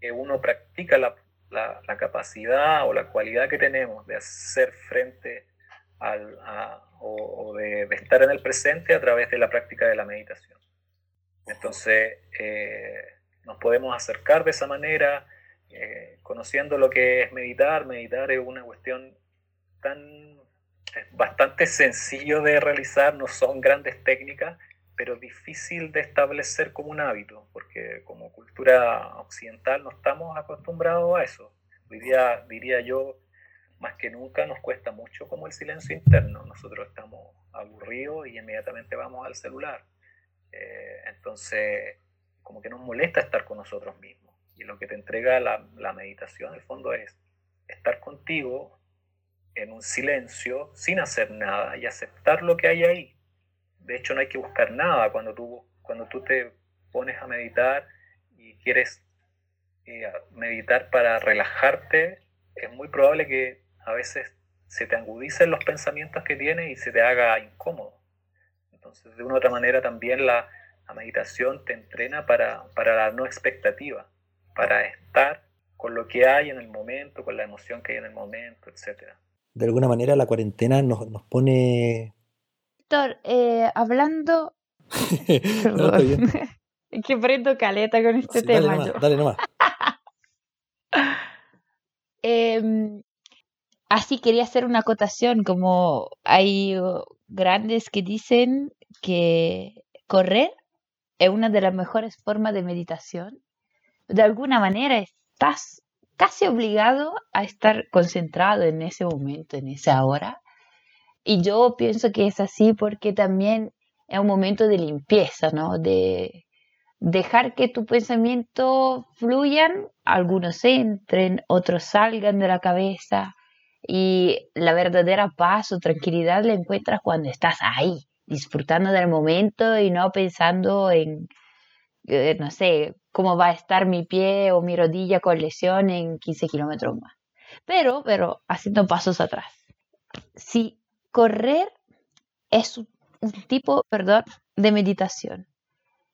que uno practica la, la, capacidad o la cualidad que tenemos de hacer frente al, o, de, de estar en el presente a través de la práctica de la meditación. Entonces, eh, nos podemos acercar de esa manera, eh, conociendo lo que es meditar. Meditar es una cuestión tan bastante sencillo de realizar, no son grandes técnicas, pero difícil de establecer como un hábito, porque como cultura occidental no estamos acostumbrados a eso. Hoy día, diría yo, más que nunca nos cuesta mucho como el silencio interno. Nosotros estamos aburridos y inmediatamente vamos al celular. Eh, entonces, como que nos molesta estar con nosotros mismos. Y lo que te entrega la, la meditación, en el fondo, es estar contigo en un silencio, sin hacer nada, y aceptar lo que hay ahí. De hecho, no hay que buscar nada cuando tú, cuando tú te pones a meditar y quieres eh, meditar para relajarte, es muy probable que a veces se te agudicen los pensamientos que tienes y se te haga incómodo. Entonces, de una u otra manera también la, meditación te entrena para, la no expectativa, para estar con lo que hay en el momento, con la emoción que hay en el momento, etc. De alguna manera la cuarentena nos, nos pone... Doctor, eh, hablando... es que prendo caleta con este tema. Dale nomás. Dale nomás. Em, así quería hacer una acotación, como hay grandes que dicen que correr es una de las mejores formas de meditación. De alguna manera estás casi obligado a estar concentrado en ese momento, en esa hora. Y yo pienso que es así porque también es un momento de limpieza, ¿no? De dejar que tu pensamiento fluyan, algunos entren, otros salgan de la cabeza, y la verdadera paz o tranquilidad la encuentras cuando estás ahí, disfrutando del momento y no pensando en, eh, no sé, cómo va a estar mi pie o mi rodilla con lesión en 15 kilómetros más. Pero, pero haciendo pasos atrás. Si correr es un, tipo, perdón, de meditación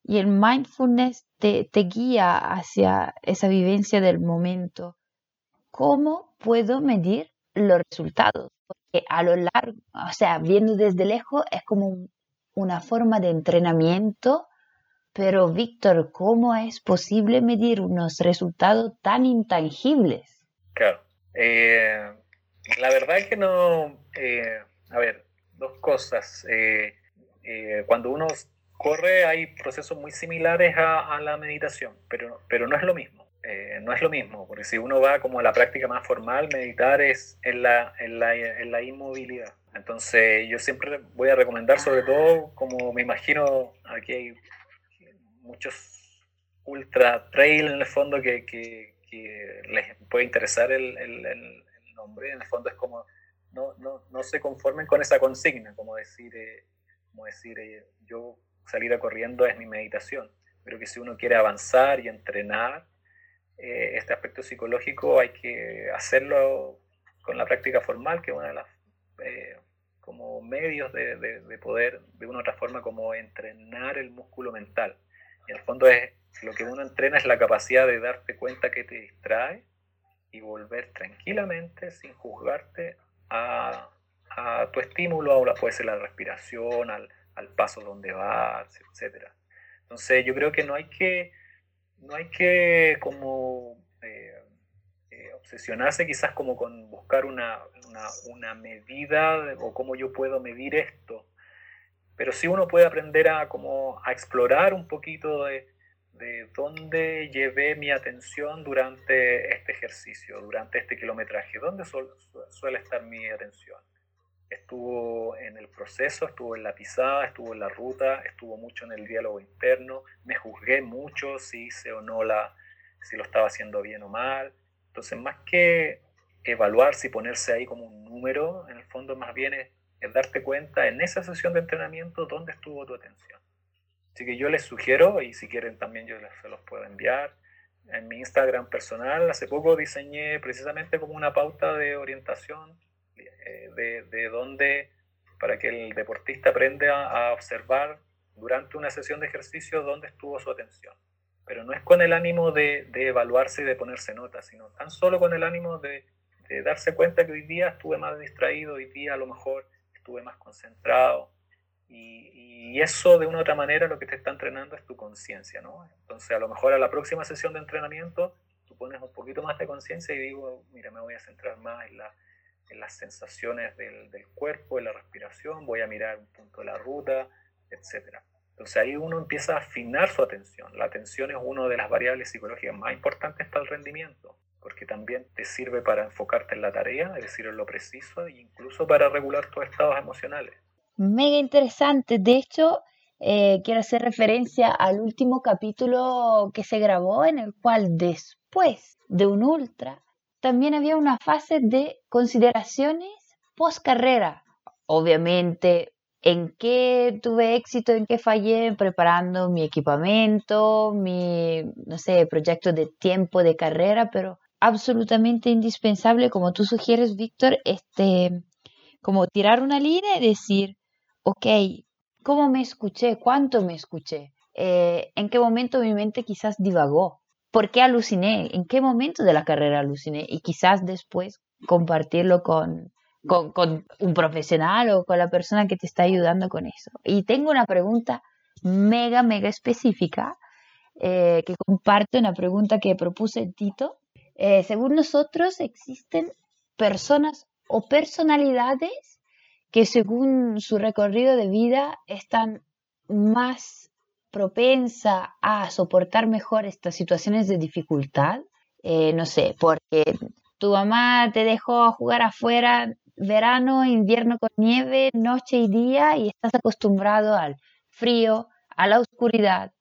y el mindfulness te, guía hacia esa vivencia del momento, ¿cómo puedo medir los resultados. Porque a lo largo, o sea, viendo desde lejos es como una forma de entrenamiento, pero Víctor, ¿cómo es posible medir unos resultados tan intangibles? Claro. Eh, la verdad es que no, eh, a ver, dos cosas. Eh, cuando uno corre hay procesos muy similares a, a, la meditación, pero, pero no es lo mismo. Eh, no es lo mismo, porque si uno va como a la práctica más formal, meditar es en la, en la, en la inmovilidad. Entonces yo siempre voy a recomendar, sobre todo, como me imagino, aquí hay muchos ultra trail en el fondo que, que, que les puede interesar el, el, el, nombre, en el fondo es como, no, no, no, se conformen con esa consigna, como decir, eh, como decir eh, yo salir a corriendo es mi meditación, pero que si uno quiere avanzar y entrenar, eh, este aspecto psicológico hay que hacerlo con la práctica formal, que es una de las eh, como medios de, de, poder de una u otra forma como entrenar el músculo mental. Y en el fondo es lo que uno entrena es la capacidad de darte cuenta que te distrae y volver tranquilamente, sin juzgarte, a, a tu estímulo, ahora puede ser la respiración, al, al paso donde vas, etc. Entonces yo creo que no hay que no hay que como eh, eh, obsesionarse quizás como con buscar una, una, medida o cómo yo puedo medir esto, pero sí uno puede aprender a, como, a explorar un poquito de, de dónde llevé mi atención durante este ejercicio, durante este kilometraje, dónde suele estar mi atención. Estuvo en el proceso, estuvo en la pisada, estuvo en la ruta, estuvo mucho en el diálogo interno, me juzgué mucho si hice o no la, si lo estaba haciendo bien o mal. Entonces, más que evaluarse y ponerse ahí como un número, en el fondo más bien es, darte cuenta en esa sesión de entrenamiento dónde estuvo tu atención. Así que yo les sugiero, y si quieren también yo se los puedo enviar, en mi Instagram personal, hace poco diseñé precisamente como una pauta de orientación eh, de, de dónde, para que el deportista aprenda a observar durante una sesión de ejercicio dónde estuvo su atención. Pero no es con el ánimo de, de evaluarse y de ponerse notas, sino tan solo con el ánimo de de darse cuenta que hoy día estuve más distraído, hoy día a lo mejor estuve más concentrado. Y, eso de una u otra manera lo que te está entrenando es tu conciencia, ¿no? Entonces a lo mejor a la próxima sesión de entrenamiento tú pones un poquito más de conciencia y digo, mira, me voy a centrar más en, las sensaciones del, del, cuerpo, en la respiración, voy a mirar un punto de la ruta, etc. Entonces ahí uno empieza a afinar su atención. La atención es una de las variables psicológicas más importantes para el rendimiento porque también te sirve para enfocarte en la tarea, es decir, en lo preciso, e incluso para regular tus estados emocionales. Mega interesante. De hecho, eh, quiero hacer referencia al último capítulo que se grabó, en el cual después de un ultra, también había una fase de consideraciones post carrera. Obviamente, en qué tuve éxito, en qué fallé preparando mi equipamiento, mi, no sé, proyecto de tiempo de carrera, pero absolutamente indispensable, como tú sugieres, Víctor, este, como tirar una línea y decir, ok, ¿cómo me escuché? ¿Cuánto me escuché? Eh, ¿En qué momento mi mente quizás divagó? ¿Por qué aluciné? ¿En qué momento de la carrera aluciné? Y quizás después compartirlo con, un profesional o con la persona que te está ayudando con eso. Y tengo una pregunta mega, mega específica eh, que comparto, una pregunta que propuse Tito eh, según nosotros, existen personas o personalidades que según su recorrido de vida están más propensa a soportar mejor estas situaciones de dificultad. Eh, no sé, porque tu mamá te dejó jugar afuera verano, invierno con nieve, noche y día y estás acostumbrado al frío, a la oscuridad,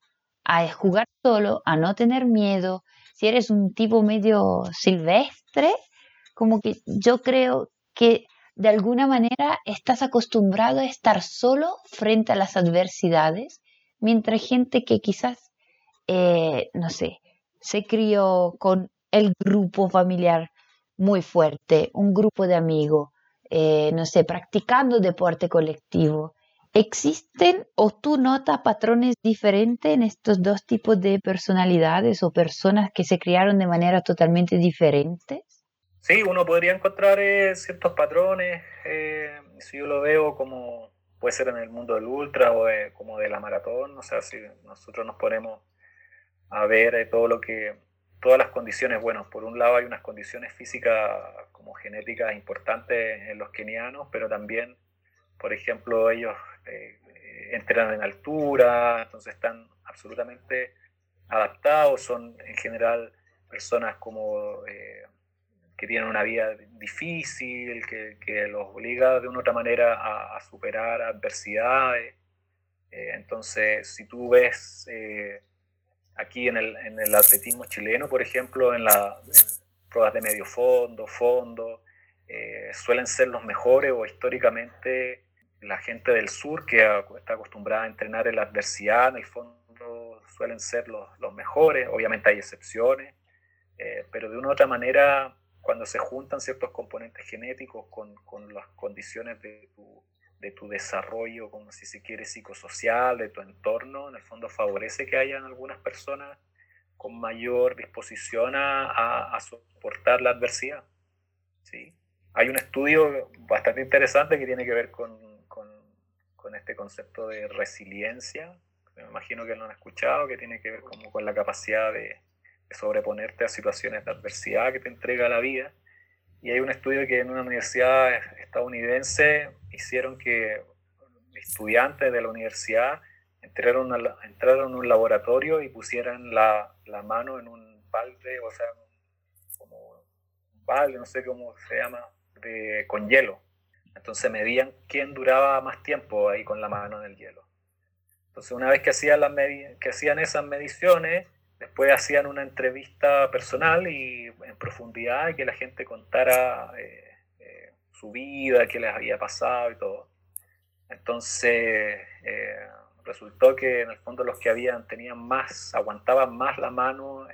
a jugar solo, a no tener miedo, si eres un tipo medio silvestre, como que yo creo que de alguna manera estás acostumbrado a estar solo frente a las adversidades, mientras gente que quizás, eh, no sé, se crió con el grupo familiar muy fuerte, un grupo de amigos, eh, no sé, practicando deporte colectivo, ¿Existen o tú notas patrones diferentes en estos dos tipos de personalidades o personas que se criaron de manera totalmente diferente? Sí, uno podría encontrar eh, ciertos patrones, eh, si yo lo veo como puede ser en el mundo del ultra o como de la maratón, o sea, si nosotros nos ponemos a ver eh, todo lo que, todas las condiciones, bueno, por un lado hay unas condiciones físicas como genéticas importantes en los kenianos, pero también, por ejemplo, ellos eh, entrenan en altura, entonces están absolutamente adaptados, son en general personas como eh, que tienen una vida difícil, que, que, los obliga de una u otra manera a, superar adversidades. Eh, entonces, si tú ves aquí en el, en el, atletismo chileno, por ejemplo, en las pruebas de medio fondo, fondo, suelen ser los mejores o históricamente la gente del sur que está acostumbrada a entrenar en la adversidad, en el fondo suelen ser los, los mejores, obviamente hay excepciones, eh, pero de una u otra manera, cuando se juntan ciertos componentes genéticos con, con las condiciones de tu, de tu, desarrollo, como si se quiere, psicosocial, de tu entorno, en el fondo favorece que hayan algunas personas con mayor disposición a, a, soportar la adversidad. ¿sí? Hay un estudio bastante interesante que tiene que ver con con este concepto de resiliencia, me imagino que lo han escuchado, que tiene que ver como con la capacidad de, sobreponerte a situaciones de adversidad que te entrega la vida. Y hay un estudio que en una universidad estadounidense hicieron que estudiantes de la universidad entraron a, entraron a un laboratorio y pusieran la, la, mano en un balde, o sea, como un balde, no sé cómo se llama, de, con hielo. Entonces medían quién duraba más tiempo ahí con la mano en el hielo. Entonces una vez que hacían, las que hacían esas mediciones, después hacían una entrevista personal y en profundidad y que la gente contara eh, eh, su vida, qué les había pasado y todo. Entonces eh, resultó que en el fondo los que habían tenían más, aguantaban más la mano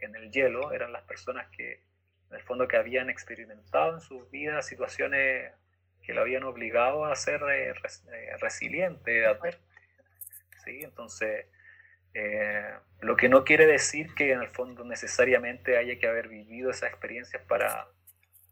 en el hielo, eran las personas que en el fondo que habían experimentado en sus vidas situaciones que lo habían obligado a ser resiliente, a, entonces, eh, lo que no quiere decir que en el fondo necesariamente haya que haber vivido esas experiencias para,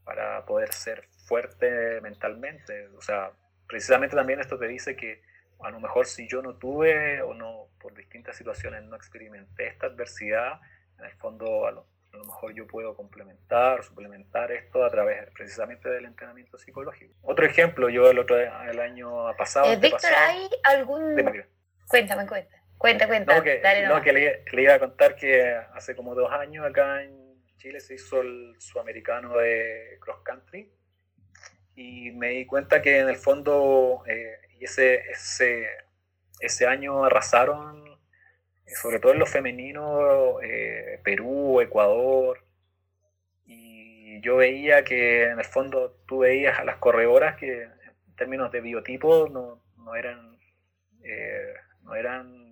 para poder ser fuerte mentalmente. O sea, precisamente también esto te dice que a lo mejor si yo no tuve o no, por distintas situaciones no experimenté esta adversidad, en el fondo a lo, mejor yo puedo complementar, suplementar esto a través precisamente del entrenamiento psicológico. Otro ejemplo, yo el otro el año pasado... Eh, Víctor, ¿hay algún... Cuéntame, cuenta. Cuenta, cuenta. No, que, no, que le, iba a contar que hace como dos años acá en Chile se hizo el sudamericano de cross country. Y me di cuenta que en el fondo eh, ese, ese, ese año arrasaron, eh, sobre todo en lo femenino, eh, Perú, Ecuador, y yo veía que en el fondo tú veías a las corredoras que en términos de biotipo no, no eran no eran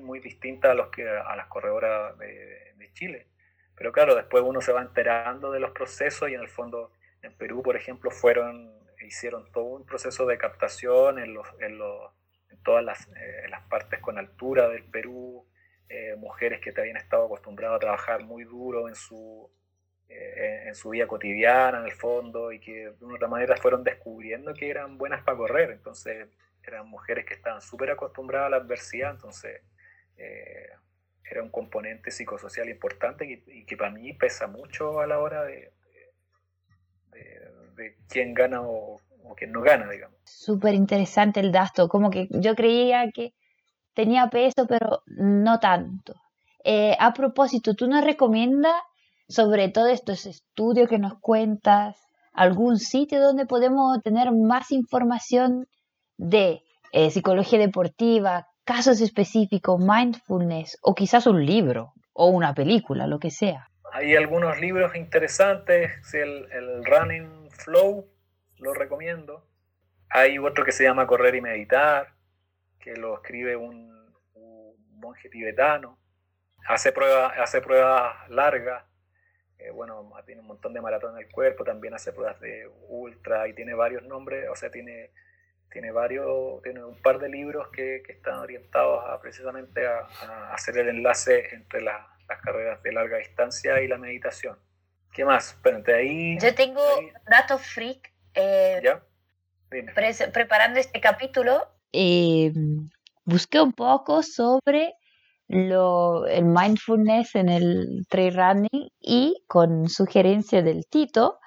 muy distintas a, los que, a las corredoras de, Chile. Pero claro, después uno se va enterando de los procesos y en el fondo en Perú, por ejemplo, fueron, hicieron todo un proceso de captación en, los, en, los, en todas las, eh, las, partes con altura del Perú, eh, mujeres que te habían estado acostumbradas a trabajar muy duro en su, eh, en su vida cotidiana, en el fondo, y que de una u otra manera fueron descubriendo que eran buenas para correr. Entonces, eran mujeres que estaban súper acostumbradas a la adversidad, entonces eh, era un componente psicosocial importante y, que para mí pesa mucho a la hora de, de, quién gana o, quién no gana, digamos. Súper interesante el dato, como que yo creía que tenía peso, pero no tanto. Eh, a propósito, ¿tú nos recomiendas sobre todo estos estudios que nos cuentas, algún sitio donde podemos tener más información de eh, psicología deportiva, casos específicos, mindfulness o quizás un libro o una película, lo que sea. Hay algunos libros interesantes, el, el Running Flow, lo recomiendo. Hay otro que se llama Correr y Meditar, que lo escribe un, monje tibetano. Hace pruebas hace pruebas largas, eh, bueno, tiene un montón de maratón en el cuerpo, también hace pruebas de ultra y tiene varios nombres, o sea, tiene tiene varios, tiene un par de libros que, están orientados a, precisamente a, hacer el enlace entre las carreras de larga distancia y la meditación. ¿Qué más? Espérate, ahí... Yo tengo datos freak. Eh, ¿Ya? preparando este capítulo, eh, busqué un poco sobre lo, el mindfulness en el trail running y con sugerencia del Tito,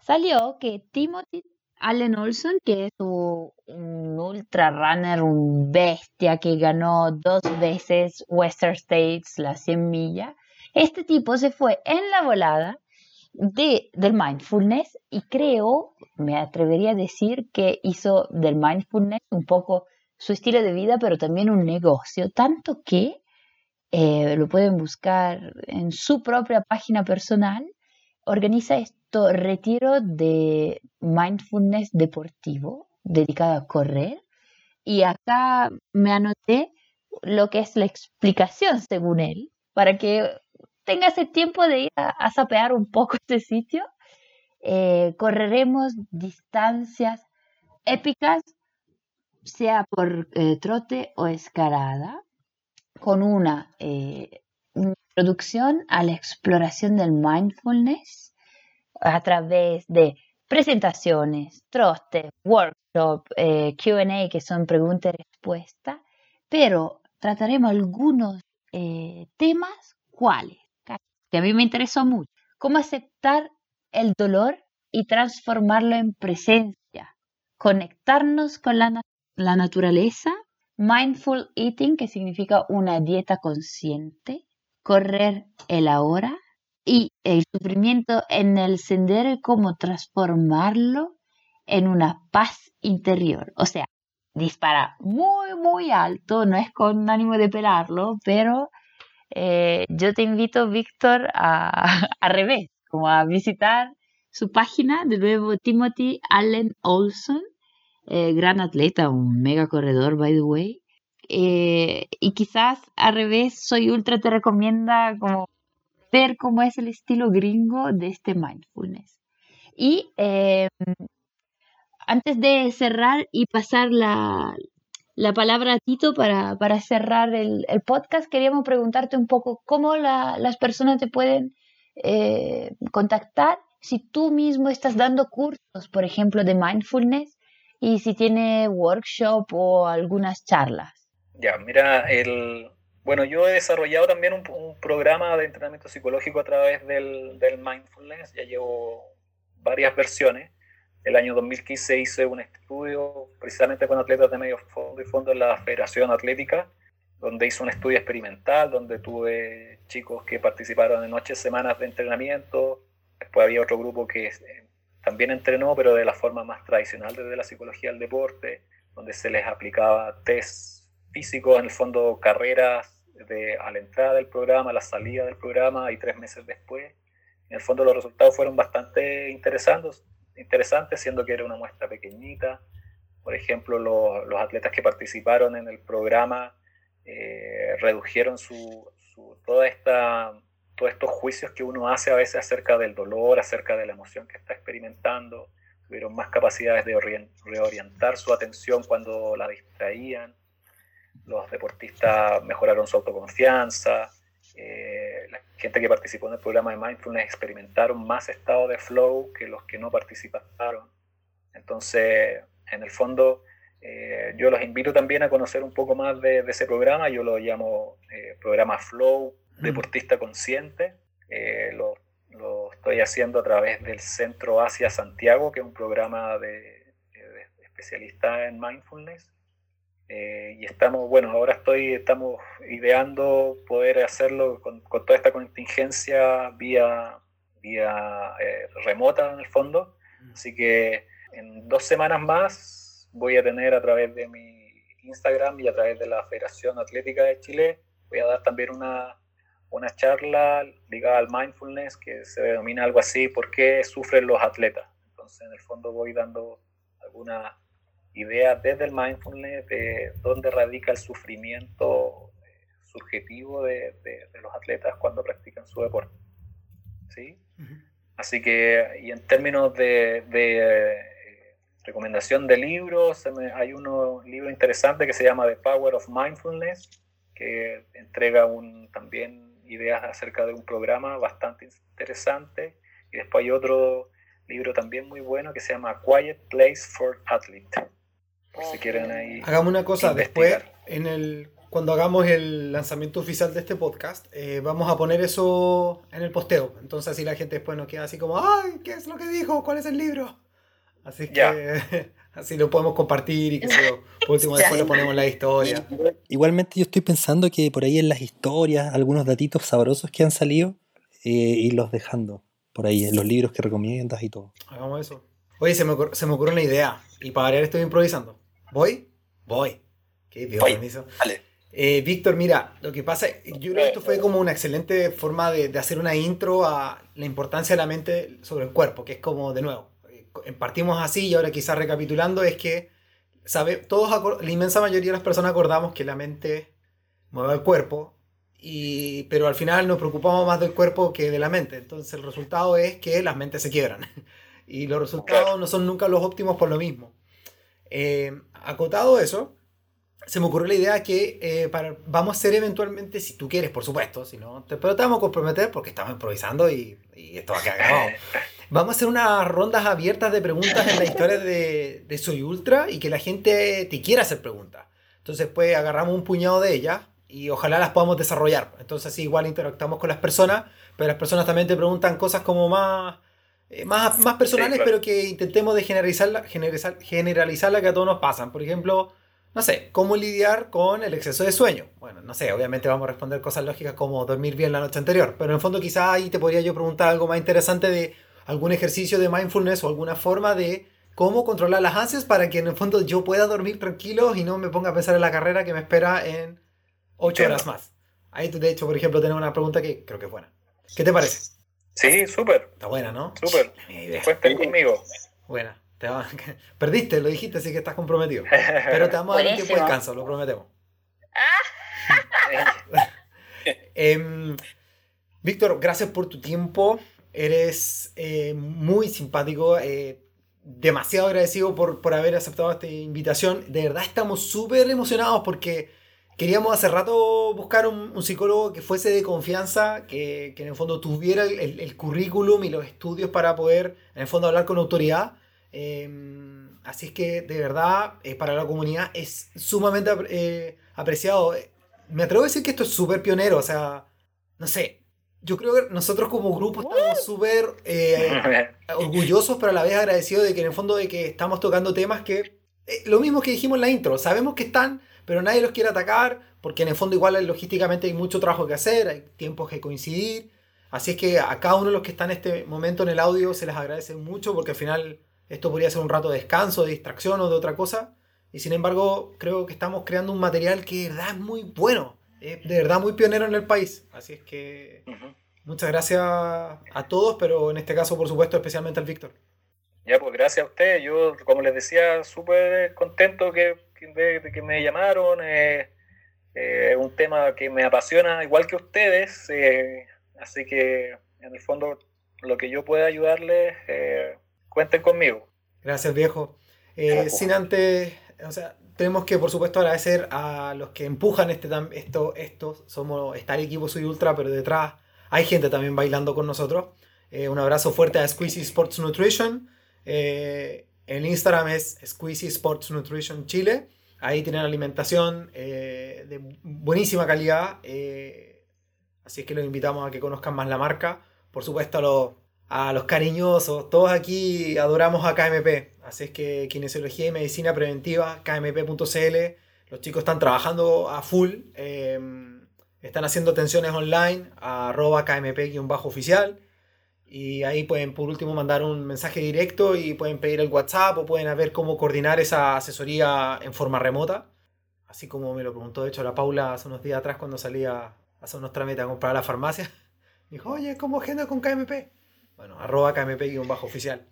salió que Timothy Allen Olson, que es un, ultra runner, un bestia que ganó dos veces Western States, las 100 millas. Este tipo se fue en la volada de, del mindfulness y creo, me atrevería a decir que hizo del mindfulness un poco su estilo de vida, pero también un negocio, tanto que eh, lo pueden buscar en su propia página personal, organiza esto retiro de mindfulness deportivo dedicado a correr y acá me anoté lo que es la explicación según él para que tenga ese tiempo de ir a, sapear un poco este sitio. Eh, correremos distancias épicas, sea por eh, trote o escalada, con una eh, introducción a la exploración del mindfulness a través de presentaciones, trostes, workshop, eh, QA, que son preguntas y respuestas, pero trataremos algunos eh, temas, ¿cuáles? Que a mí me interesó mucho. Cómo aceptar el dolor y transformarlo en presencia, conectarnos con la, la naturaleza mindful eating, que significa una dieta consciente, correr el ahora y el sufrimiento en el sendero y cómo transformarlo en una paz interior. O sea, dispara muy, muy alto, no es con ánimo de pelarlo, pero eh, yo te invito, Víctor, a, a revés, como a visitar su página, de nuevo Timothy Allen Olson, eh, gran atleta, un mega corredor, by the way. Eh, y quizás al revés, Soy Ultra te recomienda como ver cómo es el estilo gringo de este mindfulness. Y em, antes de cerrar y pasar la, palabra a Tito para, cerrar el, podcast, queríamos preguntarte un poco cómo las personas te pueden eh, contactar si tú mismo estás dando cursos, por ejemplo, de mindfulness y si tiene workshop o algunas charlas. Ya, mira, el, bueno, yo he desarrollado también un, programa de entrenamiento psicológico a través del, del, mindfulness, ya llevo varias versiones. El año 2015 hice un estudio precisamente con atletas de medio fondo y fondo en la Federación Atlética, donde hice un estudio experimental, donde tuve chicos que participaron en ocho semanas de entrenamiento, Después había otro grupo que eh, también entrenó, pero de la forma más tradicional desde la psicología del deporte, donde se les aplicaba test físicos, en el fondo carreras de, a la entrada del programa, a la salida del programa y tres meses después. En el fondo los resultados fueron bastante interesantes, interesantes siendo que era una muestra pequeñita. Por ejemplo, los, los atletas que participaron en el programa eh, redujeron su, su, toda esta todos estos juicios que uno hace a veces acerca del dolor, acerca de la emoción que está experimentando, tuvieron más capacidades de reorientar su atención cuando la distraían, los deportistas mejoraron su autoconfianza, eh, la gente que participó en el programa de mindfulness experimentaron más estado de flow que los que no participaron. Entonces, en el fondo, eh, yo los invito también a conocer un poco más de, ese programa, yo lo llamo eh, programa Flow deportista consciente. Lo, estoy haciendo a través del Centro Asia Santiago, que es un programa de, especialista en mindfulness. Eh, y estamos, bueno, ahora estoy, estamos ideando poder hacerlo con, toda esta contingencia vía, vía eh, remota en el fondo. Así que en dos semanas más voy a tener a través de mi Instagram y a través de la Federación Atlética de Chile, voy a dar también una, una charla ligada al mindfulness que se denomina algo así, ¿por qué sufren los atletas? Entonces, en el fondo voy dando alguna idea desde el mindfulness de dónde radica el sufrimiento eh, subjetivo de, los atletas cuando practican su deporte. ¿Sí? Así que, y en términos de, eh, recomendación de libros, hay un libro interesante que se llama The Power of Mindfulness, que entrega un también ideas acerca de un programa bastante interesante. Y después hay otro libro también muy bueno que se llama Quiet Place for Athlete. Si quieren ahí. Hagamos una cosa, después en el cuando hagamos el lanzamiento oficial de este podcast, eh, vamos a poner eso en el posteo. Entonces así la gente después no queda así como, ay, ¿qué es lo que dijo? ¿Cuál es el libro? Así que Así lo podemos compartir y que por último después lo ponemos en la historia. Igualmente yo estoy pensando que por ahí en las historias, algunos datitos sabrosos que han salido, eh, irlos dejando por ahí, en los libros que recomiendas y todo. Hagamos eso. Oye, se me, se me ocurrió una idea. Y para variar estoy improvisando. ¿Voy? Voy. Qué pido permiso. Vale. Eh, Víctor, mira, lo que pasa, yo creo que esto fue como una excelente forma de, de hacer una intro a la importancia de la mente sobre el cuerpo, que es como, de nuevo, partimos así y ahora quizás recapitulando es que sabe, todos la inmensa mayoría de las personas acordamos que la mente mueve el cuerpo, y, pero al final nos preocupamos más del cuerpo que de la mente. Entonces el resultado es que las mentes se quiebran y los resultados no son nunca los óptimos por lo mismo. Eh, acotado eso, se me ocurrió la idea que eh, para, vamos a hacer eventualmente, si tú quieres, por supuesto, si no, te, pero te vamos a comprometer porque estamos improvisando y, y esto va a quedar grabado. Vamos a hacer unas rondas abiertas de preguntas en la historia de, de Soy Ultra y que la gente te quiera hacer preguntas. Entonces, pues agarramos un puñado de ellas y ojalá las podamos desarrollar. Entonces, así igual interactuamos con las personas, pero las personas también te preguntan cosas como más, eh, más, más personales, pero que intentemos de generalizarla, generalizar, generalizarla que a todos nos pasan. Por ejemplo, no sé, cómo lidiar con el exceso de sueño. Bueno, no sé, obviamente vamos a responder cosas lógicas como dormir bien la noche anterior, pero en el fondo quizá ahí te podría yo preguntar algo más interesante de algún ejercicio de mindfulness o alguna forma de cómo controlar las ansias para que en el fondo yo pueda dormir tranquilo y no me ponga a pensar en la carrera que me espera en 8 horas más. Ahí de hecho, por ejemplo, tenemos una pregunta que creo que es buena. ¿Qué te parece? Sí, súper. Está buena, ¿no? Súper. Cuenten conmigo. Buena. Perdiste, lo dijiste, así que estás comprometido. Pero te vamos a dar un tiempo de descanso, lo prometemos. Em, Víctor, gracias por tu tiempo. Eres eh, muy simpático. Eh, demasiado agradecido por, por haber aceptado esta invitación. De verdad estamos súper emocionados porque queríamos hace rato buscar un, psicólogo que fuese de confianza, que, que en el fondo tuviera el, el, currículum y los estudios para poder en el fondo hablar con autoridad. Em, así es que de verdad eh, para la comunidad es sumamente eh, apreciado. Me atrevo a decir que esto es súper pionero, o sea, no sé. Yo creo que nosotros como grupo estamos súper eh, orgullosos, pero a la vez agradecidos de que en el fondo de que estamos tocando temas que, lo mismo que dijimos en la intro, sabemos que están, pero nadie los quiere atacar, porque en el fondo igual logísticamente hay mucho trabajo que hacer, hay tiempos que coincidir. Así es que a cada uno de los que están en este momento en el audio se les agradece mucho porque al final esto podría ser un rato de descanso, de distracción o de otra cosa. Y sin embargo, creo que estamos creando un material que de verdad es muy bueno. de verdad muy pionero en el país. Así es que muchas gracias a todos, pero en este caso, por supuesto, especialmente al Víctor. Ya, pues gracias a ustedes. Yo, como les decía, súper contento que, de, que me llamaron. Eh, eh, un tema que me apasiona igual que ustedes. Eh, así que, en el fondo, lo que yo pueda ayudarles cuenten conmigo. Gracias, viejo. Eh, sin antes, o sea, tenemos que, por supuesto, agradecer a los que empujan este, esto, esto. Somos, está el equipo Soy Ultra, pero detrás hay gente también bailando con nosotros. Eh, un abrazo fuerte a Squeezy Sports Nutrition. Eh, el Instagram es Squeezy Sports Nutrition Chile. Ahí tienen alimentación de buenísima calidad. así es que los invitamos a que conozcan más la marca. Por supuesto, a los a los cariñosos. Todos aquí adoramos a KMP. Así es que Kinesiología y Medicina Preventiva, kmp.cl. Los chicos están trabajando a full. Em, están haciendo atenciones online a arroba kmp-oficial. Y ahí pueden por último mandar un mensaje directo y pueden pedir el WhatsApp o pueden ver cómo coordinar esa asesoría en forma remota. Así como me lo preguntó de hecho la Paula hace unos días atrás cuando salía a hacer unos trámites a comprar a la farmacia. Dijo, oye, ¿cómo agenda con KMP? Bueno, arroba KMP-oficial.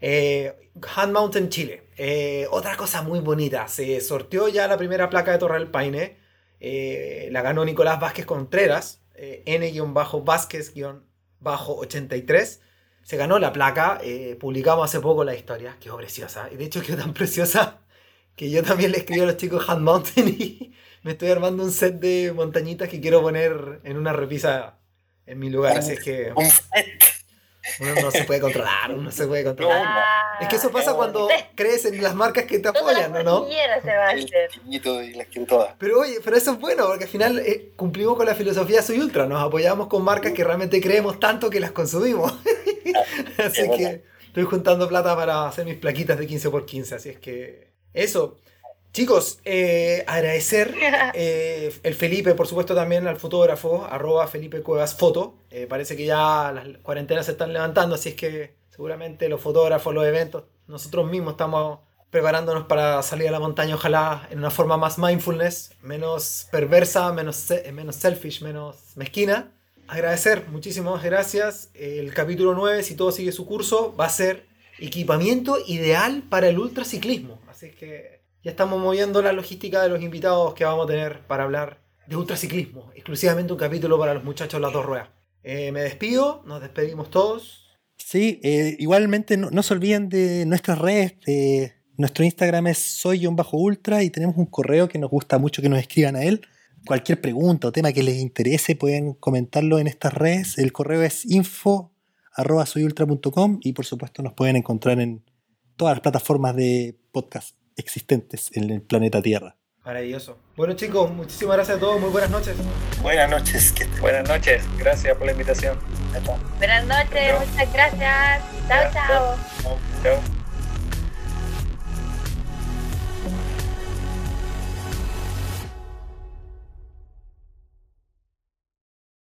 Eh, Hand Mountain Chile. Eh, otra cosa muy bonita. Se sorteó ya la primera placa de Torre del Paine. Eh, la ganó Nicolás Vázquez Contreras. N-Vázquez-83. Se ganó la placa. publicamos hace poco la historia. Quedó preciosa. Y de hecho quedó tan preciosa que yo también le escribí a los chicos Hand Mountain y me estoy armando un set de montañitas que quiero poner en una repisa en mi lugar. Así es que. Uno no se puede controlar, uno se puede controlar. es que eso pasa cuando crees en las marcas que te apoyan, ¿no? ¿no? Pero oye, pero eso es bueno, porque al final eh, cumplimos con la filosofía Soy Ultra, nos apoyamos con marcas que realmente creemos tanto que las consumimos. así que estoy juntando plata para hacer mis plaquitas de 15x15, así es que eso. Chicos, eh, agradecer eh, el Felipe, por supuesto también al fotógrafo, arroba Felipe Cuevas Foto. Eh, parece que ya las cuarentenas se están levantando, así es que seguramente los fotógrafos, los eventos, nosotros mismos estamos preparándonos para salir a la montaña, ojalá en una forma más mindfulness, menos perversa, menos, menos selfish, menos mezquina. Agradecer, muchísimas gracias. El capítulo 9, si todo sigue su curso, va a ser equipamiento ideal para el ultraciclismo. Así que ya estamos moviendo la logística de los invitados que vamos a tener para hablar de ultraciclismo. Exclusivamente un capítulo para los muchachos de las dos ruedas. Eh, me despido, nos despedimos todos. Sí, eh, igualmente no, se olviden de nuestras redes. nuestro Instagram es soy-ultra y tenemos un correo que nos gusta mucho que nos escriban a él. Cualquier pregunta o tema que les interese pueden comentarlo en estas redes. El correo es info.soyultra.com y por supuesto nos pueden encontrar en todas las plataformas de podcast existentes en el planeta Tierra. Maravilloso. Bueno chicos, muchísimas gracias a todos, muy buenas noches. Buenas noches. Buenas noches, gracias por la invitación. Buenas noches, muchas gracias. chao. chao. chao.